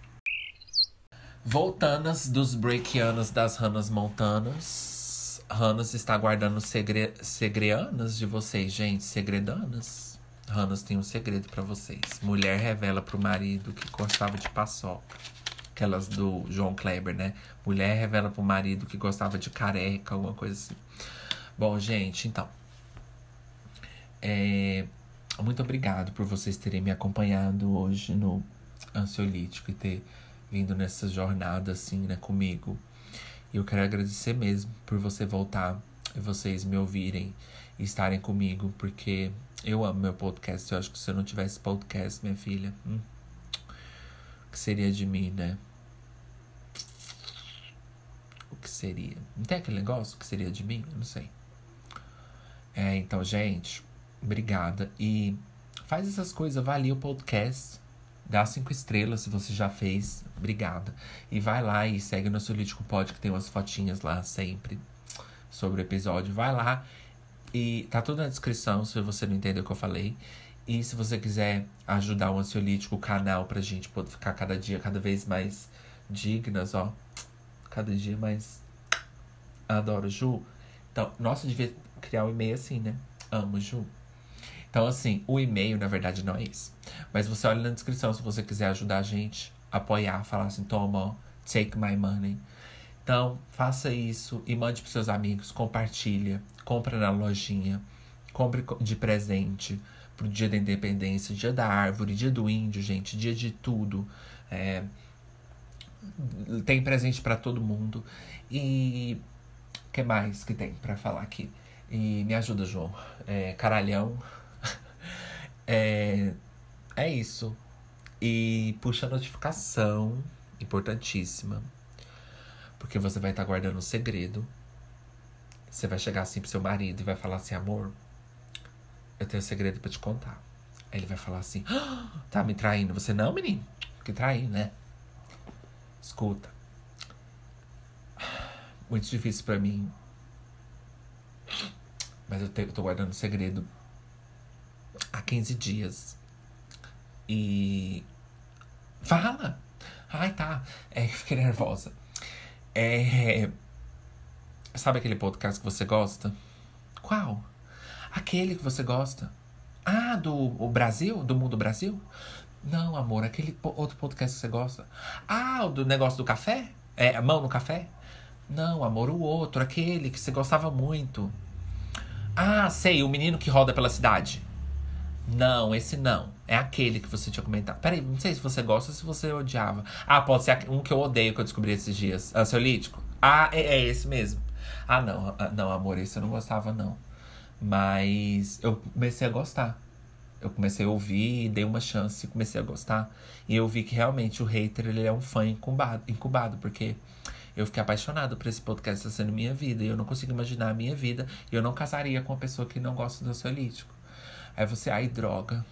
Voltanas dos breakianos das Ranas Montanas. Ranas está guardando segre... segreanas de vocês, gente. Segredanas. Ranas tem um segredo para vocês. Mulher revela pro marido que gostava de paçoca. Aquelas do João Kleber, né? Mulher revela pro marido que gostava de careca, alguma coisa assim. Bom, gente, então. É, muito obrigado por vocês terem me acompanhado hoje no ansiolítico e ter vindo nessa jornada assim, né, comigo. E eu quero agradecer mesmo por você voltar e vocês me ouvirem e estarem comigo, porque eu amo meu podcast. Eu acho que se eu não tivesse podcast, minha filha, hum, que seria de mim, né? Que seria? Não tem aquele negócio? Que seria de mim? Eu não sei. É, então, gente, obrigada. E faz essas coisas, avalia o podcast. Dá cinco estrelas se você já fez. Obrigada. E vai lá e segue no Solítico Pod, que tem umas fotinhas lá sempre sobre o episódio. Vai lá e tá tudo na descrição se você não entendeu o que eu falei. E se você quiser ajudar o ansiolítico, o canal, pra gente poder ficar cada dia cada vez mais dignas, ó. Cada dia mais. Adoro, Ju. Então, nossa, devia criar um e-mail assim, né? Amo, Ju. Então, assim, o e-mail, na verdade, não é isso. Mas você olha na descrição se você quiser ajudar a gente, apoiar, falar assim, toma, take my money. Então, faça isso e mande para seus amigos, compartilha, compra na lojinha, compre de presente pro dia da independência, dia da árvore, dia do índio, gente, dia de tudo. É, tem presente para todo mundo. E o que mais que tem para falar aqui? E me ajuda, João. É, caralhão. [laughs] é, é isso. E puxa a notificação, importantíssima porque você vai estar tá guardando um segredo. Você vai chegar assim pro seu marido e vai falar assim: amor, eu tenho um segredo para te contar. Aí ele vai falar assim: ah, tá me traindo. Você não, menino? Que trair, né? Escuta. Muito difícil para mim. Mas eu, te, eu tô guardando um segredo há 15 dias. E. Fala! Ai, tá. É, fiquei nervosa. É. Sabe aquele podcast que você gosta? Qual? Aquele que você gosta. Ah, do Brasil? Do Mundo Brasil? Não, amor, aquele outro podcast que você gosta. Ah, o do negócio do café? É, a mão no café? Não, amor, o outro, aquele que você gostava muito. Ah, sei, o menino que roda pela cidade. Não, esse não. É aquele que você tinha comentado. Peraí, não sei se você gosta ou se você odiava. Ah, pode ser um que eu odeio que eu descobri esses dias. Ansiolítico? Ah, é, é esse mesmo. Ah, não. Ah, não, amor, esse eu não gostava, não. Mas eu comecei a gostar. Eu comecei a ouvir, dei uma chance comecei a gostar. E eu vi que realmente o hater ele é um fã incubado, incubado porque eu fiquei apaixonado por esse podcast tá sendo minha vida. E eu não consigo imaginar a minha vida. E eu não casaria com uma pessoa que não gosta do ansiolítico. Aí você, ai, droga.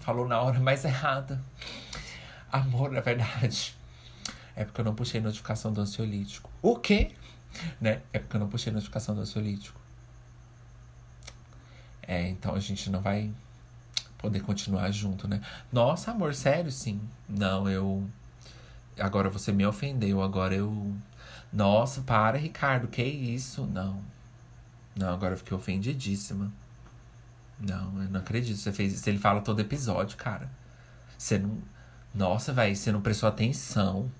Falou na hora mais [laughs] errada. Amor, na verdade. É porque eu não puxei notificação do ansiolítico. O quê? Né? É porque eu não puxei notificação do ansiolítico. É, então a gente não vai poder continuar junto, né? Nossa, amor, sério, sim. Não, eu. Agora você me ofendeu, agora eu. Nossa, para, Ricardo, que isso? Não. Não, agora eu fiquei ofendidíssima. Não, eu não acredito você fez isso. Ele fala todo episódio, cara. Você não. Nossa, velho, você não prestou atenção.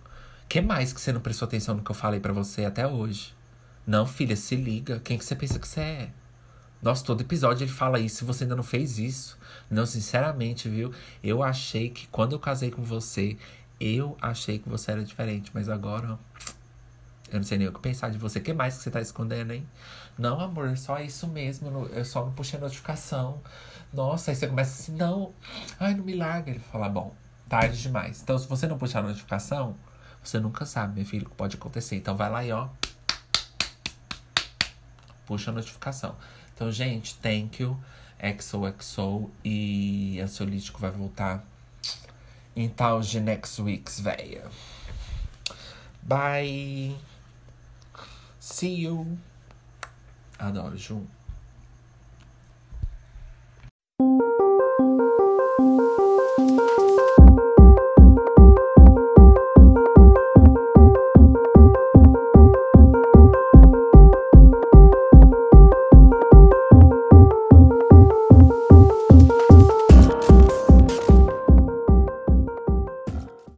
que mais que você não prestou atenção no que eu falei para você até hoje? Não, filha, se liga. Quem que você pensa que você é? Nossa, todo episódio ele fala isso você ainda não fez isso. Não, sinceramente, viu? Eu achei que quando eu casei com você, eu achei que você era diferente. Mas agora, Eu não sei nem o que pensar de você. O que mais que você tá escondendo, hein? Não, amor, só isso mesmo. Eu só não puxei a notificação. Nossa, aí você começa assim, não. Ai, não me larga. Ele fala, bom, tarde demais. Então, se você não puxar a notificação, você nunca sabe, meu filho, o que pode acontecer. Então, vai lá e ó. Puxa a notificação. Então, gente, thank you. XOXO. E ansiolítico vai voltar em tal de next week's, véia. Bye. See you. Adoro, Ju.